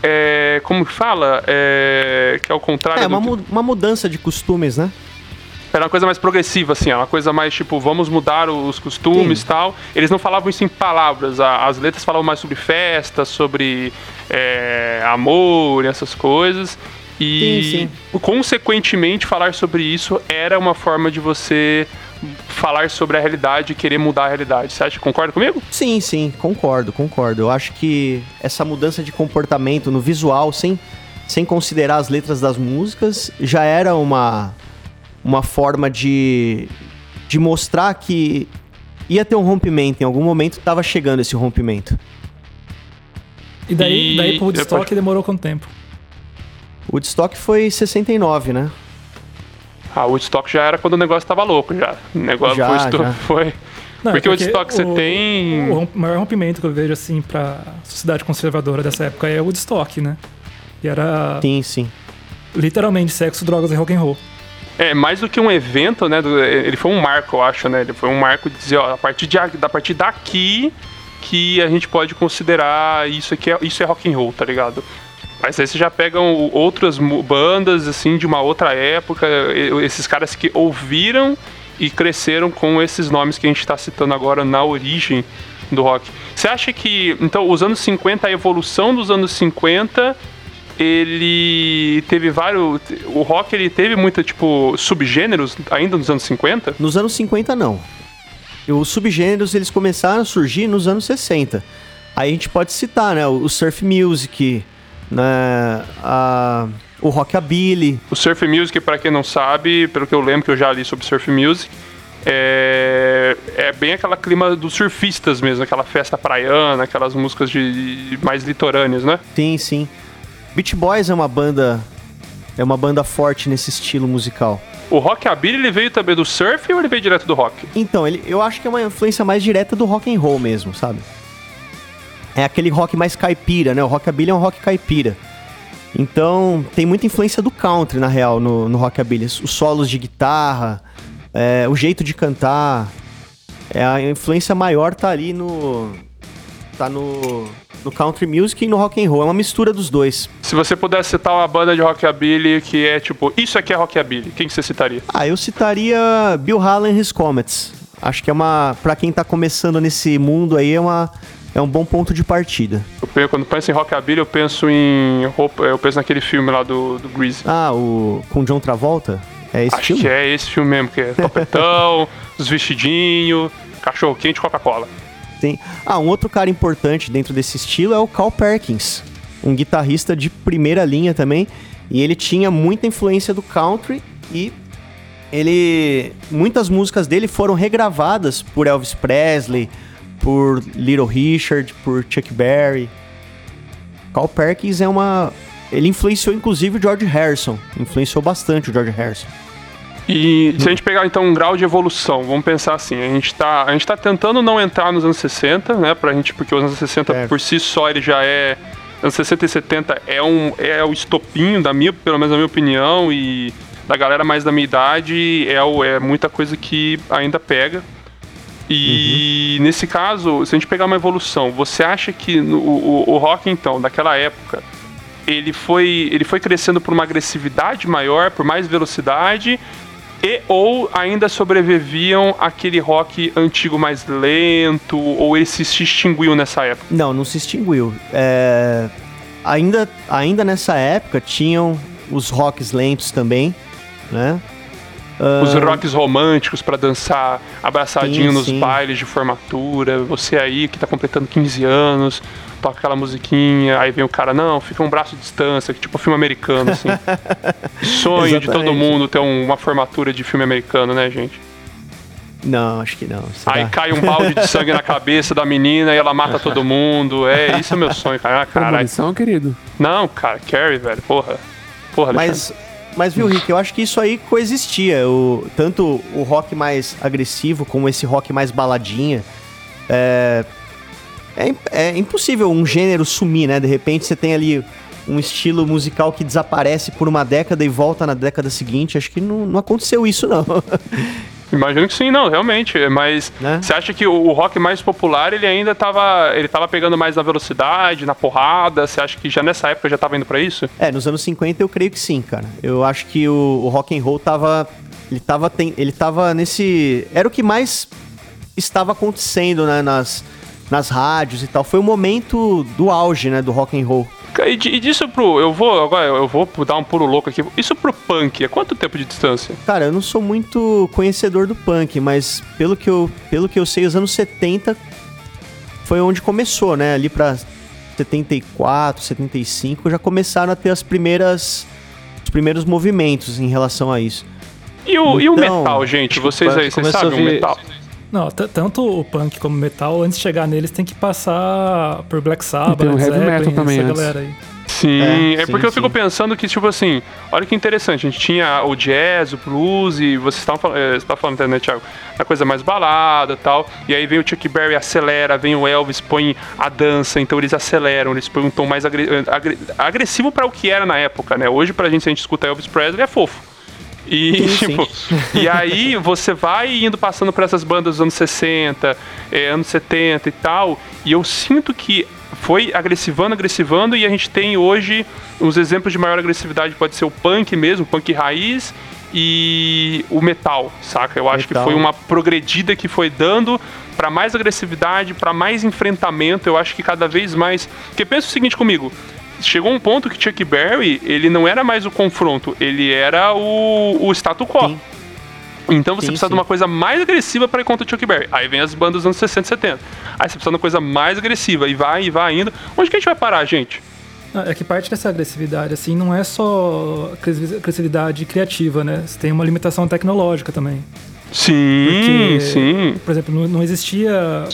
é, como fala, é, que é o contrário É, do uma, mu- uma mudança de costumes, né? era uma coisa mais progressiva, assim, ó, uma coisa mais tipo, vamos mudar os costumes e tal. Eles não falavam isso em palavras, as letras falavam mais sobre festa, sobre é, amor e essas coisas. E, Sim, consequentemente, falar sobre isso era uma forma de você falar sobre a realidade e querer mudar a realidade. Você acha? Concorda comigo? Sim, sim, concordo, concordo. Eu acho que essa mudança de comportamento no visual, sem, sem considerar as letras das músicas, já era uma, uma forma de, de mostrar que ia ter um rompimento. Em algum momento estava chegando esse rompimento. E daí, E- daí pro Woodstock pode- demorou quanto tempo? O Woodstock foi 69, né? Ah, o Woodstock já era quando o negócio tava louco, já. O negócio Já, já. foi. Não, Porque o Woodstock você o- tem- O maior rompimento que eu vejo, assim, pra sociedade conservadora dessa época é o Woodstock, né? E era Sim, sim. literalmente sexo, drogas e rock and roll. É, mais do que um evento, né? ele foi um marco, eu acho, né? Ele foi um marco de dizer, ó, a partir, de, a partir daqui que a gente pode considerar isso aqui, é, isso é rock and roll, tá ligado? Mas aí você já pegam outras bandas, assim, de uma outra época, esses caras que ouviram e cresceram com esses nomes que a gente tá citando agora na origem do rock. Você acha que, então, os anos 50, a evolução dos anos 50 ele teve vários. O rock ele teve muito, tipo, subgêneros ainda nos anos 50? Nos anos 50, não. Os subgêneros, eles começaram a surgir nos anos 60. Aí a gente pode citar, né? O surf music, né? A, o rockabilly. O surf music, pra quem não sabe, pelo que eu lembro que eu já li sobre surf music, é, é bem aquela clima dos surfistas mesmo, aquela festa praiana, aquelas músicas de, de mais litorâneas, né? Sim, sim. Beach Boys é uma banda... É uma banda forte nesse estilo musical. O rockabilly ele veio também do surf ou ele veio direto do rock? Então, ele, eu acho que é uma influência mais direta do rock and roll mesmo, sabe? É aquele rock mais caipira, né? O rockabilly é um rock caipira. Então, tem muita influência do country, na real, no, no rockabilly. Os solos de guitarra, é, o jeito de cantar. É, a influência maior tá ali no... Tá no, no country music e no rock and roll. É uma mistura dos dois. Se você pudesse citar uma banda de rockabilly que é tipo, isso aqui é rockabilly, quem que você citaria? Ah, eu citaria Bill Haley and His Comets. Acho que é uma... Pra quem tá começando nesse mundo aí, é uma... é um bom ponto de partida. Eu penso, quando penso em rockabilly, eu penso em roupa, eu penso naquele filme lá do, do Grease. Ah, o com John Travolta? É esse Acho filme? que é esse filme mesmo, que é topetão, os vestidinhos, cachorro quente, Coca-Cola. Tem... Ah, um outro cara importante dentro desse estilo é o Carl Perkins, um guitarrista de primeira linha também, e ele tinha muita influência do country e ele muitas músicas dele foram regravadas por Elvis Presley, por Little Richard, por Chuck Berry. Carl Perkins é uma ele influenciou inclusive o George Harrison, influenciou bastante o George Harrison. E se a gente pegar então um grau de evolução, vamos pensar assim, a gente tá, a gente tá tentando não entrar nos anos 60, né, pra gente, porque os anos 60 Certo. por si só ele já é anos 60 e 70 é um é o estopinho da minha, pelo menos na minha opinião e da galera mais da minha idade é, o- é muita coisa que ainda pega. E nesse caso, se a gente pegar uma evolução, você acha que no- o, o, o rock então, daquela época, ele foi, ele foi crescendo por uma agressividade maior, por mais velocidade, e ou ainda sobreviviam aquele rock antigo mais lento, ou ele se extinguiu nessa época? Não, não se extinguiu. É, ainda, ainda nessa época tinham os rocks lentos também, né? Os rocks românticos pra dançar abraçadinho Sim, nos sim. bailes de formatura, você aí que tá completando 15 anos, toca aquela musiquinha, aí vem o cara, não, fica um braço de distância, que tipo filme americano, assim. Sonho de todo mundo ter um- uma formatura de filme americano, né, gente? Não, acho que não. Será? Aí cai um balde de sangue na cabeça da menina e ela mata todo mundo. É, isso é meu sonho, cara. Ah, caralho. Premonição, querido. Não, cara, Carrie, velho, porra. Porra, Mas, mas viu, Rick, eu acho que isso aí coexistia. O, tanto o rock mais agressivo como esse rock mais baladinha. É, é, é impossível um gênero sumir, né? De repente você tem ali um estilo musical que desaparece por uma década e volta na década seguinte. Acho que não, não aconteceu isso, não. Imagino que sim, não, realmente. Mas Né? você acha que o, rock mais popular, ele ainda tava. Ele tava pegando mais na velocidade, na porrada? Você acha que já nessa época já tava indo pra isso? É, nos anos 50 eu creio que sim, cara. Eu acho que o, o rock and roll tava ele tava tem, ele tava nesse era o que mais estava acontecendo né, nas nas rádios e tal. Foi o momento do auge, né, do rock and roll. E, di- disso pro. Eu vou. Agora eu vou dar um puro louco aqui. Isso pro punk, é quanto tempo de distância? Cara, eu não sou muito conhecedor do punk, mas pelo que eu, pelo que eu sei, os anos 70 foi onde começou, né? Ali pra 74, 75 já começaram a ter as primeiras os primeiros movimentos em relação a isso. E o, e o Então, metal, gente? acho que o Vocês aí, vocês sabem o vir- metal? Não, tanto o punk como o metal, antes de chegar neles, tem que passar por Black Sabbath, tem o Led heavy metal Zeppelin, também essa antes. galera aí. Sim, É, é, sim, porque eu fico sim. pensando que, tipo assim, olha que interessante, a gente tinha o jazz, o blues, e vocês estavam falando, eh, você tá falando, né, Thiago? A coisa mais balada e tal, e aí vem o Chuck Berry, acelera, vem o Elvis, põe a dança, então eles aceleram, eles põem um tom mais agre- agre- agressivo pra o que era na época, né? Hoje, pra gente, se a gente escuta Elvis Presley, é fofo. E, Sim, tipo, e aí você vai indo passando por essas bandas dos anos 60, eh, anos 70 e tal, e eu sinto que foi agressivando, agressivando, e a gente tem hoje os exemplos de maior agressividade, pode ser o punk mesmo, o punk raiz, e o metal, saca? Eu acho que Metal. foi uma progredida que foi dando pra mais agressividade, pra mais enfrentamento, eu acho que cada vez mais... Porque pensa o seguinte comigo, chegou um ponto que Chuck Berry, ele não era mais o confronto, ele era o, o status quo. Sim. Então você Sim, precisa de sim. uma coisa mais agressiva para ir contra o Chuck Berry. Aí vem as bandas dos anos 60 e 70. Aí você precisa de uma coisa mais agressiva. E vai, e vai indo. Onde que a gente vai parar, gente? É que parte dessa agressividade, assim, não é só agressi- agressividade criativa, né? Você tem uma limitação tecnológica também. Sim, Porque, sim. Por exemplo, não, não existia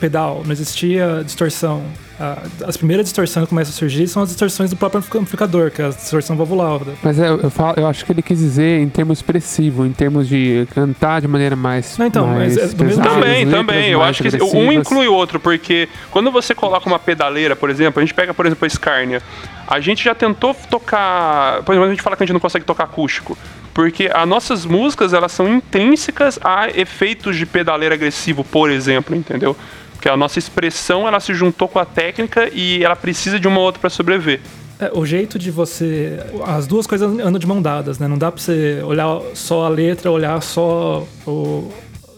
pedal, não existia distorção. Ah, as primeiras distorções que começam a surgir são as distorções do próprio amplificador, que é a distorção valvular. Mas é, eu, falo, eu acho que ele quis dizer em termos expressivo, em termos de cantar de maneira mais. Não, então, mais mas é do mesmo pesada, Também, também. Eu acho que um inclui o outro, porque quando você coloca uma pedaleira, por exemplo, a gente pega, por exemplo, a Scania. A gente já tentou tocar. Por exemplo, a gente fala que a gente não consegue tocar acústico. Porque as nossas músicas, elas são intrínsecas a efeitos de pedaleira agressivo, por exemplo, entendeu? Porque a nossa expressão, ela se juntou com a técnica e ela precisa de uma outra para sobreviver. É, o jeito de você. As duas coisas andam de mão dadas, né? Não dá pra você olhar só a letra, olhar só o.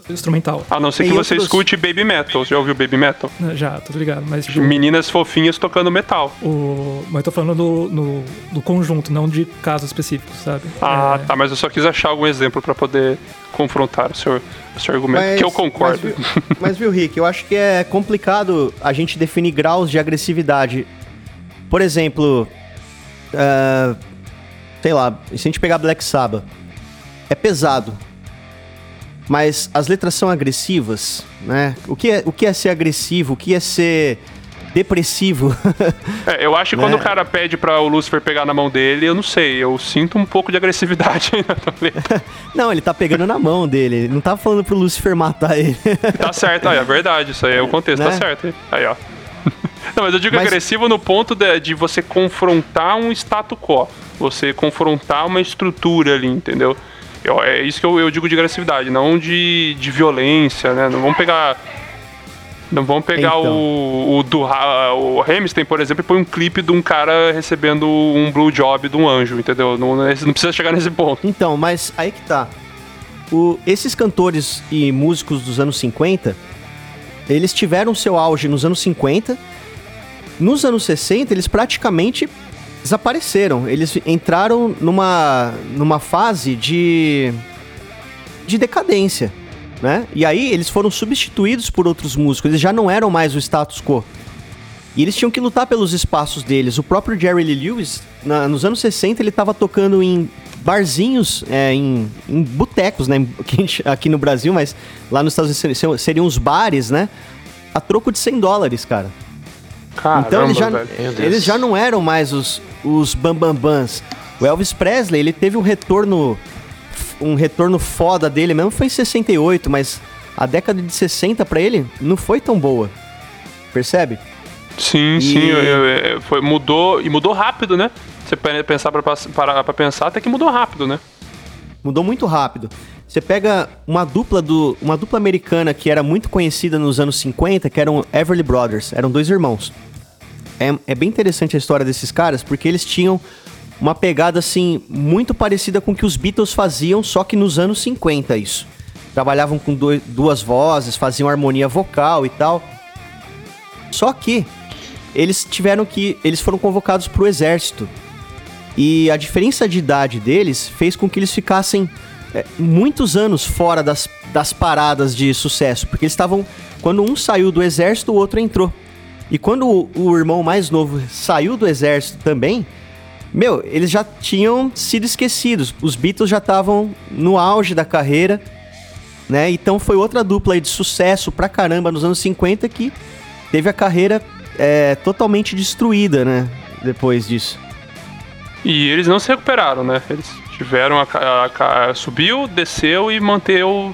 instrumental. A não ser Tem que você outros- escute baby metal. Você já ouviu baby metal? Já, tô ligado. Mas, tipo, Meninas fofinhas tocando metal. o... mas eu tô falando do, no- do conjunto, não de casos específicos, sabe? Ah, É, tá, mas eu só quis achar algum exemplo pra poder confrontar o seu, o seu argumento, que eu concordo. Mas, viu- mas, viu, Rick, eu acho que é complicado a gente definir graus de agressividade. Por exemplo, ah, sei lá, se a gente pegar Black Sabbath, é pesado. Mas as letras são agressivas, né? O que é, o que é ser agressivo? O que é ser depressivo? É, eu acho que Né? quando o cara pede pra o Lucifer pegar na mão dele, eu não sei, eu sinto um pouco de agressividade ainda. Não, ele tá pegando na mão dele. Ele não tá falando pro Lucifer matar ele. Tá certo, aí, é verdade, isso aí é o contexto, tá Né? certo. Aí, ó. Não, mas eu digo Mas- agressivo no ponto de, de você confrontar um status quo. Você confrontar uma estrutura ali, entendeu? Eu- é isso que eu, eu digo de agressividade, não de, de violência, né? Não vamos pegar. Não vamos pegar Então. o, o do o Hamilton, por exemplo, e põe um clipe de um cara recebendo um blue job de um anjo, entendeu? Não, não precisa chegar nesse ponto. Então, mas aí que tá. O- esses cantores e músicos dos anos 50, eles tiveram seu auge nos anos 50. Nos anos 60, eles praticamente desapareceram. Eles entraram numa, numa fase de, de decadência, né? E aí eles foram substituídos por outros músicos. Eles já não eram mais o status quo. E eles tinham que lutar pelos espaços deles. O próprio Jerry Lee Lewis, na- nos anos 60, ele tava tocando em barzinhos, é, em, em botecos, né? Aqui no Brasil, mas lá nos Estados Unidos seriam- os bares, né? A troco de 100 dólares, cara. Caramba, então eles já, velho. Eles já não eram mais os, os bambambans. O Elvis Presley, ele teve um retorno um retorno foda dele mesmo foi em 68, mas a década de 60 pra ele não foi tão boa. Percebe? Sim, E- sim, eu- foi, mudou e mudou rápido, né? Você pe- pensar parar pra pensar, até que mudou rápido, né? Mudou muito rápido. Você pega uma dupla do uma dupla americana que era muito conhecida nos anos 50, que eram Everly Brothers, eram dois irmãos. É, é bem interessante a história desses caras, porque eles tinham uma pegada assim muito parecida com o que os Beatles faziam, só que nos anos 50 isso. Trabalhavam com duas vozes, faziam harmonia vocal e tal. Só que eles tiveram que eles foram convocados para o exército. E a diferença de idade deles fez com que eles ficassem é, muitos anos fora das, das paradas de sucesso, porque eles estavam quando um saiu do exército, o outro entrou. E quando o, o irmão mais novo saiu do exército também, meu, eles já tinham sido esquecidos. Os Beatles já estavam no auge da carreira, né? Então foi outra dupla de sucesso pra caramba nos anos 50 que teve a carreira é, totalmente destruída, né? Depois disso. E eles não se recuperaram, né? Eles tiveram a, a ca- subiu, desceu e manteu,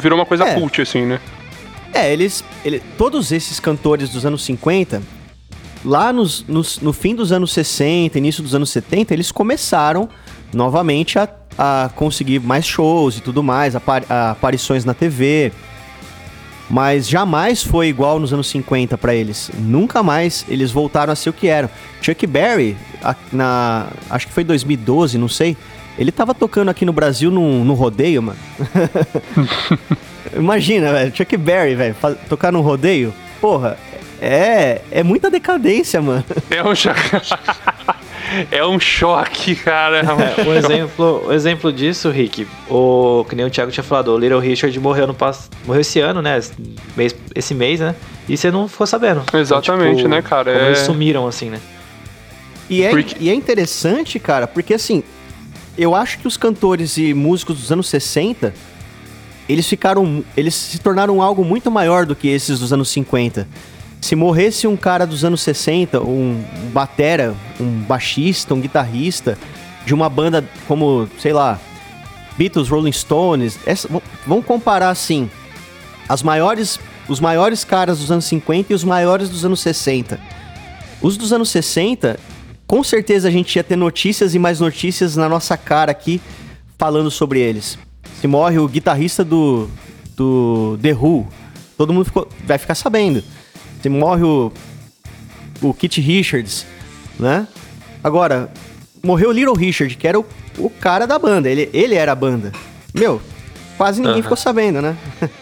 virou uma coisa É. cult assim, né? É, eles, ele- Todos esses cantores dos anos 50, lá nos, nos- no fim dos anos 60, início dos anos 70, eles começaram novamente a, a conseguir mais shows e tudo mais, aparições na TV. Mas jamais foi igual nos anos 50 pra eles. Nunca mais eles voltaram a ser o que eram. Chuck Berry, a- na, acho que foi 2012, não sei. Ele tava tocando aqui no Brasil num, num rodeio, mano. Imagina, velho, Chuck Berry, velho, tocar num rodeio. Porra, é, é muita decadência, mano. É um choque. é um choque, cara. É um Um choque. exemplo, um exemplo disso, Rick, o que nem o Thiago tinha falado, o Little Richard morreu no morreu esse ano, né? Esse mês, esse mês, né? E você não ficou sabendo. Exatamente, né, cara? Como É- eles sumiram assim, né? E é, Porque- e é interessante, cara, porque assim, eu acho que os cantores e músicos dos anos 60, eles ficaram. Eles se tornaram algo muito maior do que esses dos anos 50. Se morresse um cara dos anos 60, um batera, um baixista, um guitarrista, de uma banda como, sei lá, Beatles, Rolling Stones, essa- vamos comparar assim, as maiores, os maiores caras dos anos 50 e os maiores dos anos 60. Os dos anos 60, com certeza a gente ia ter notícias e mais notícias na nossa cara aqui falando sobre eles. Se morre o guitarrista do, do The Who, todo mundo ficou- vai ficar sabendo. Se morre o, o Kit Richards, né? Agora, morreu o Little Richard, que era o, o cara da banda, ele, ele era a banda. Meu, quase ninguém ficou sabendo, né?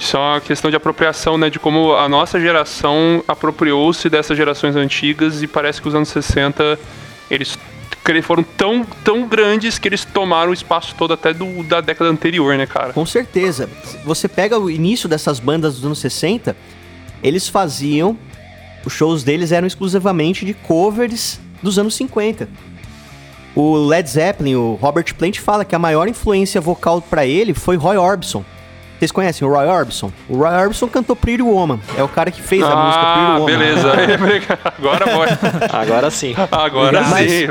Isso é uma questão de apropriação, né? De como a nossa geração apropriou-se dessas gerações antigas e parece que os anos 60 eles foram tão, tão grandes que eles tomaram o espaço todo até do, da década anterior, né, cara? Com certeza. Você pega o início dessas bandas dos anos 60, eles faziam. Os shows deles eram exclusivamente de covers dos anos 50. O Led Zeppelin, o Robert Plant, fala que a maior influência vocal pra ele foi Roy Orbison. Vocês conhecem o Roy Orbison? O Roy Orbison cantou Pretty Woman. É o cara que fez a música Pretty Ah, Woman. beleza. Agora vai. Agora sim. Agora Mas- sim.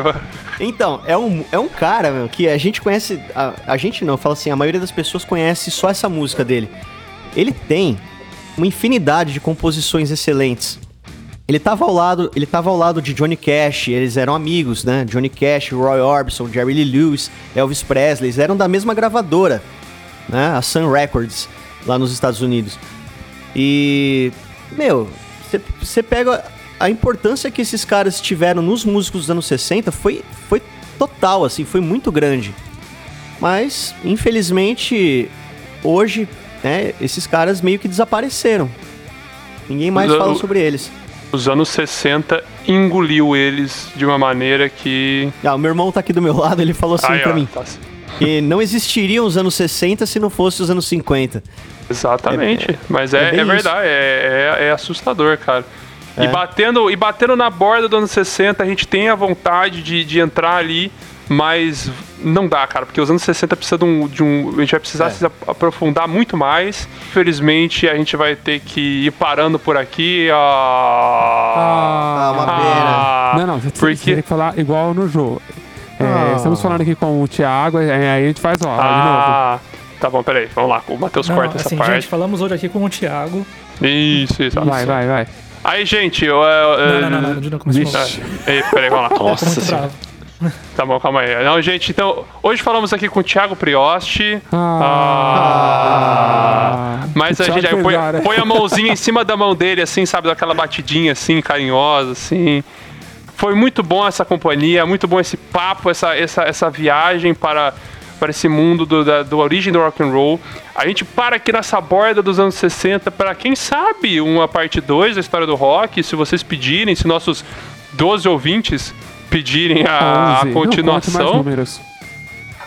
Então, é um, é um cara, meu, que a gente conhece. A, a gente não, fala assim, a maioria das pessoas conhece só essa música dele. Ele tem uma infinidade de composições excelentes. Ele tava ao lado, ele tava ao lado de Johnny Cash, eles eram amigos, né? Johnny Cash, Roy Orbison, Jerry Lee Lewis, Elvis Presley, eles eram da mesma gravadora, né? A Sun Records, lá nos Estados Unidos. E, meu, você pega a importância que esses caras tiveram nos músicos dos anos 60 foi, foi total, assim, foi muito grande. Mas, infelizmente, hoje, né, esses caras meio que desapareceram. Ninguém mais Os- fala sobre eles. Os anos 60 engoliu eles de uma maneira que. Ah, o meu irmão tá aqui do meu lado, ele falou assim Aí, pra ó, mim, tá assim. Que não existiriam os anos 60 se não fosse os anos 50. Exatamente. Mas é, é bem é verdade, é, é, é assustador, cara. E, É. batendo, e batendo na borda dos anos 60, a gente tem a vontade de, de entrar ali, mas não dá, cara, porque os anos 60 precisa de um. De um a gente vai precisar É. se ap- aprofundar muito mais. Infelizmente, a gente vai ter que ir parando por aqui. Ah, Ah, uma Ah, Não, não, você, porque- você tem que falar igual no jogo. É, Ah. Estamos falando aqui com o Thiago, é, aí a gente faz, ó, de novo. Ah, tá bom, peraí, vamos lá. O Matheus Não, corta essa assim, parte. gente, falamos hoje aqui com o Thiago. Isso, isso. Vai, vai, vai. Aí, gente, eu. eu- Não, não, não, não, não, não começou. Vixe. Ei, peraí, vamos lá. Tô Nossa muito senhora. bravo. Tá bom, calma aí. Não, gente, então, hoje falamos aqui com o Thiago Prioste. Ah. Mas a gente aí põe, põe a mãozinha em cima da mão dele, assim, sabe? Daquela batidinha, assim, carinhosa, assim. Foi muito bom essa companhia, muito bom esse papo, essa, essa, essa viagem para, para esse mundo do, da, do origem do rock and roll. A gente para aqui nessa borda dos anos 60 para, quem sabe, uma parte 2 da história do rock. Se vocês pedirem, se nossos 12 ouvintes pedirem a, a 11. Não, conte mais continuação.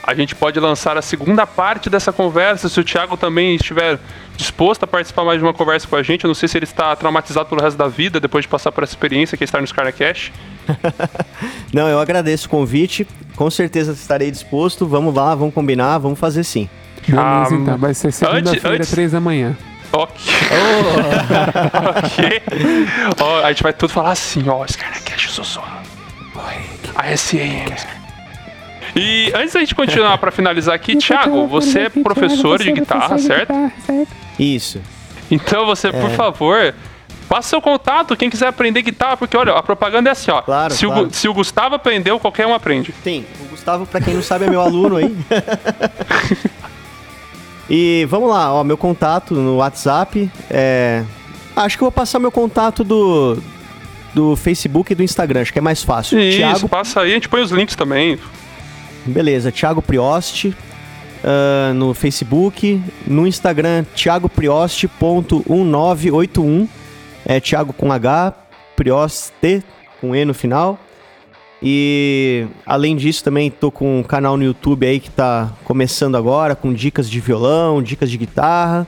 A gente pode lançar a segunda parte dessa conversa. Se o Thiago também estiver disposto a participar mais de uma conversa com a gente, eu não sei se ele está traumatizado pelo resto da vida depois de passar por essa experiência que é estar no Scarna Cash. Não, eu agradeço o convite. Com certeza estarei disposto. Vamos lá, vamos combinar, vamos fazer sim. Beleza, Ah, então. Vai ser segunda-feira, antes- três da manhã. Ok. ok. Ó, a gente vai tudo falar assim, ó, Scarna Cash sussurrado. A SAM. E antes da gente continuar para finalizar aqui, Thiago, você é professor de guitarra, certo? Isso. Então você, por É. favor, passa seu contato, quem quiser aprender guitarra, porque olha, a propaganda é assim, ó. Claro, se, O, claro. Gu- se o Gustavo aprendeu, qualquer um aprende. Tem. O Gustavo, pra quem não sabe, é meu aluno aí. e vamos lá, ó, meu contato no WhatsApp é. Acho que eu vou passar meu contato do. Do Facebook e do Instagram, acho que é mais fácil. Isso, Thiago, passa aí, a gente põe os links também. Beleza, Thiago Prioste ah, no Facebook, no Instagram, thiagoprioste.1981. É Thiago com H, Prioste com E no final. E além disso, também tô com um canal no YouTube aí que tá começando agora, com dicas de violão, dicas de guitarra.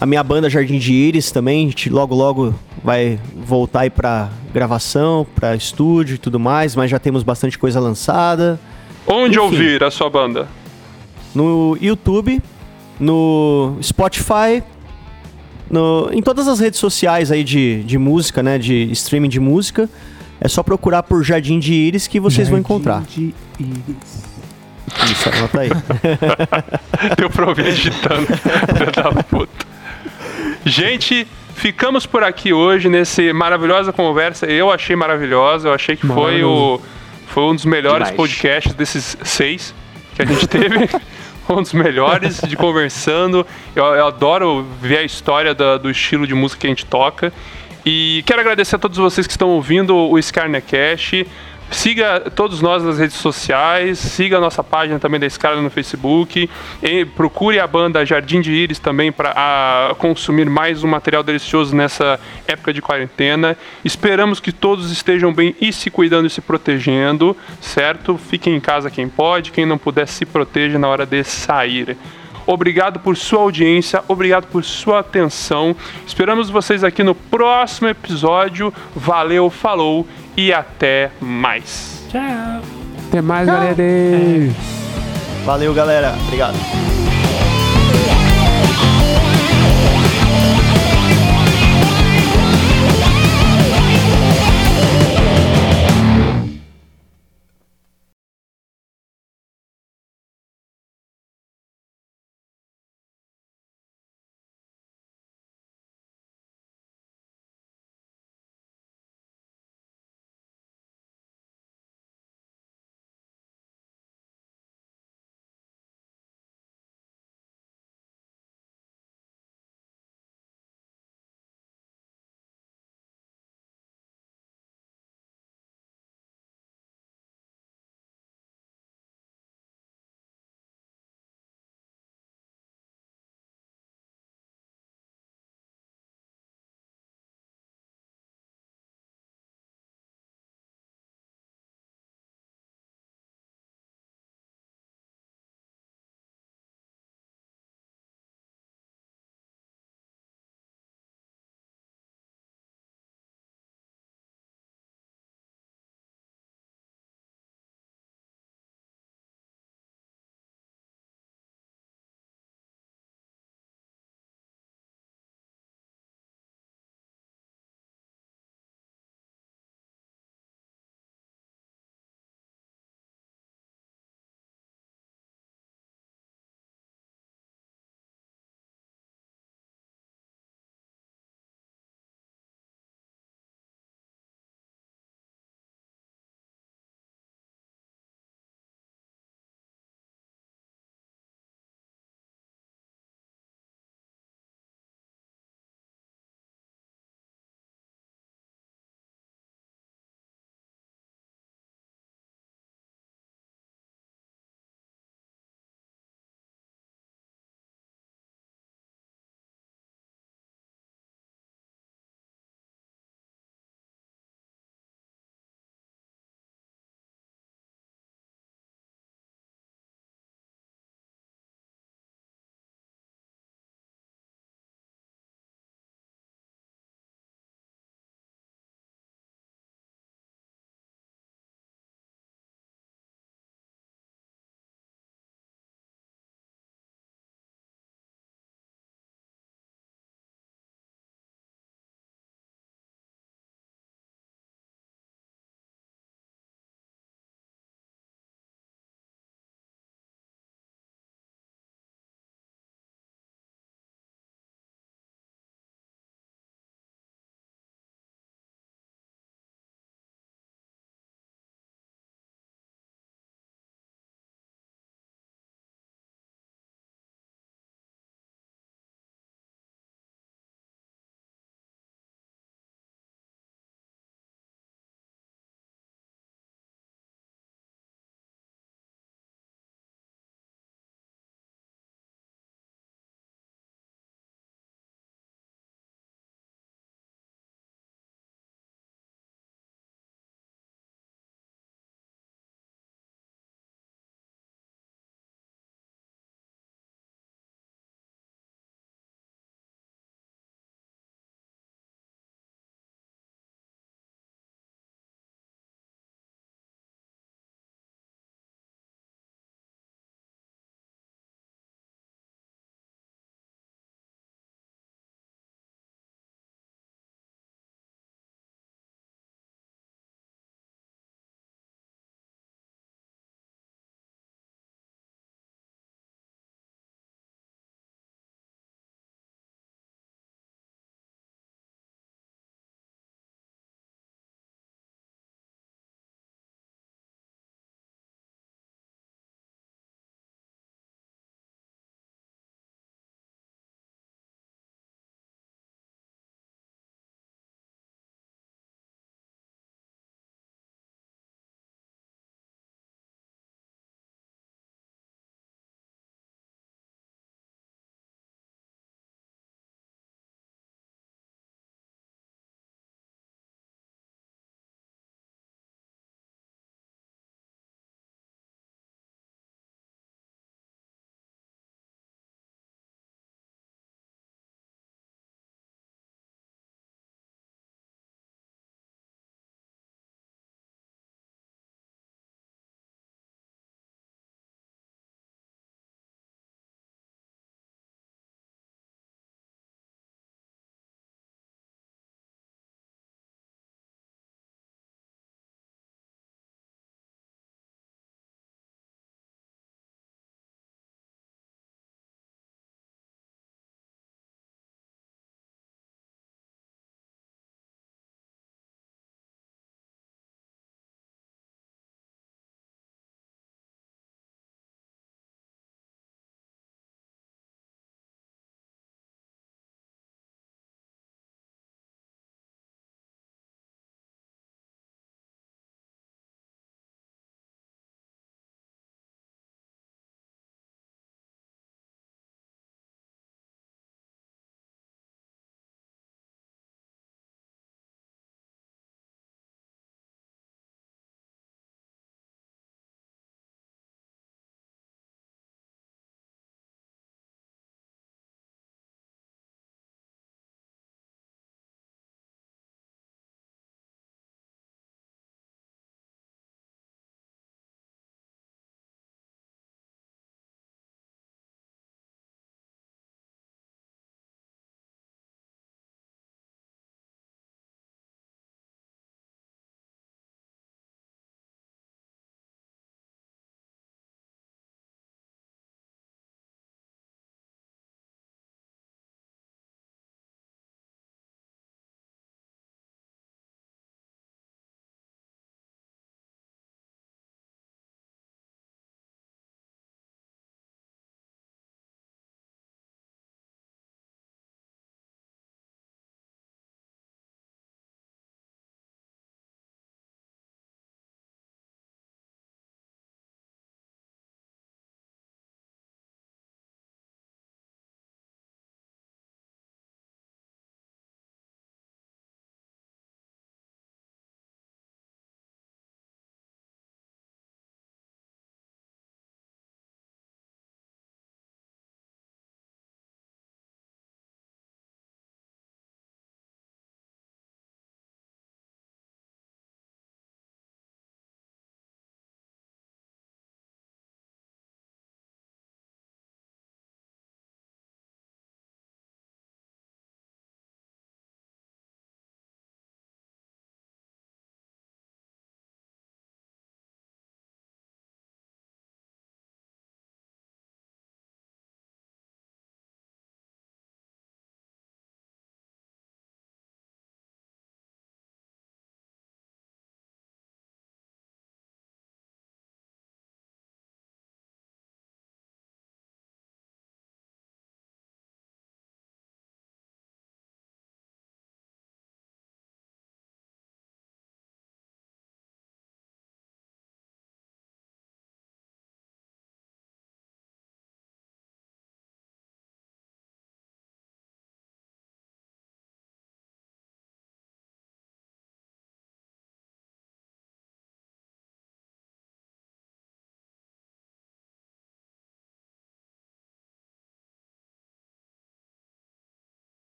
A minha banda Jardim de Íris também, a gente logo logo vai voltar aí pra gravação, pra estúdio e tudo mais, mas já temos bastante coisa lançada. Onde Enfim. ouvir a sua banda? No YouTube, no Spotify, no- em todas as redes sociais aí de, de música, né? De streaming de música. É só procurar por Jardim de Íris que vocês vão encontrar. De Íris. Isso, anota aí. Deu pra ouvir digitando. Filha da puta. Gente, ficamos por aqui hoje nesse maravilhosa conversa. Eu achei maravilhosa, eu achei que foi o foi um dos melhores Demais. podcasts desses seis que a gente teve. um dos melhores de conversando. Eu, eu adoro ver a história da- do estilo de música que a gente toca. E quero agradecer a todos vocês que estão ouvindo o Scarnecast. Siga todos nós nas redes sociais, siga a nossa página também da Escala no Facebook, procure a banda Jardim de Íris também para consumir mais um material delicioso nessa época de quarentena. Esperamos que todos estejam bem e se cuidando e se protegendo, certo? Fiquem em casa quem pode, quem não puder se proteja na hora de sair. Obrigado por sua audiência, obrigado por sua atenção. Esperamos vocês aqui no próximo episódio. Valeu, falou e até mais. Tchau. Até mais, Tchau. galera. É. Valeu, galera. Obrigado.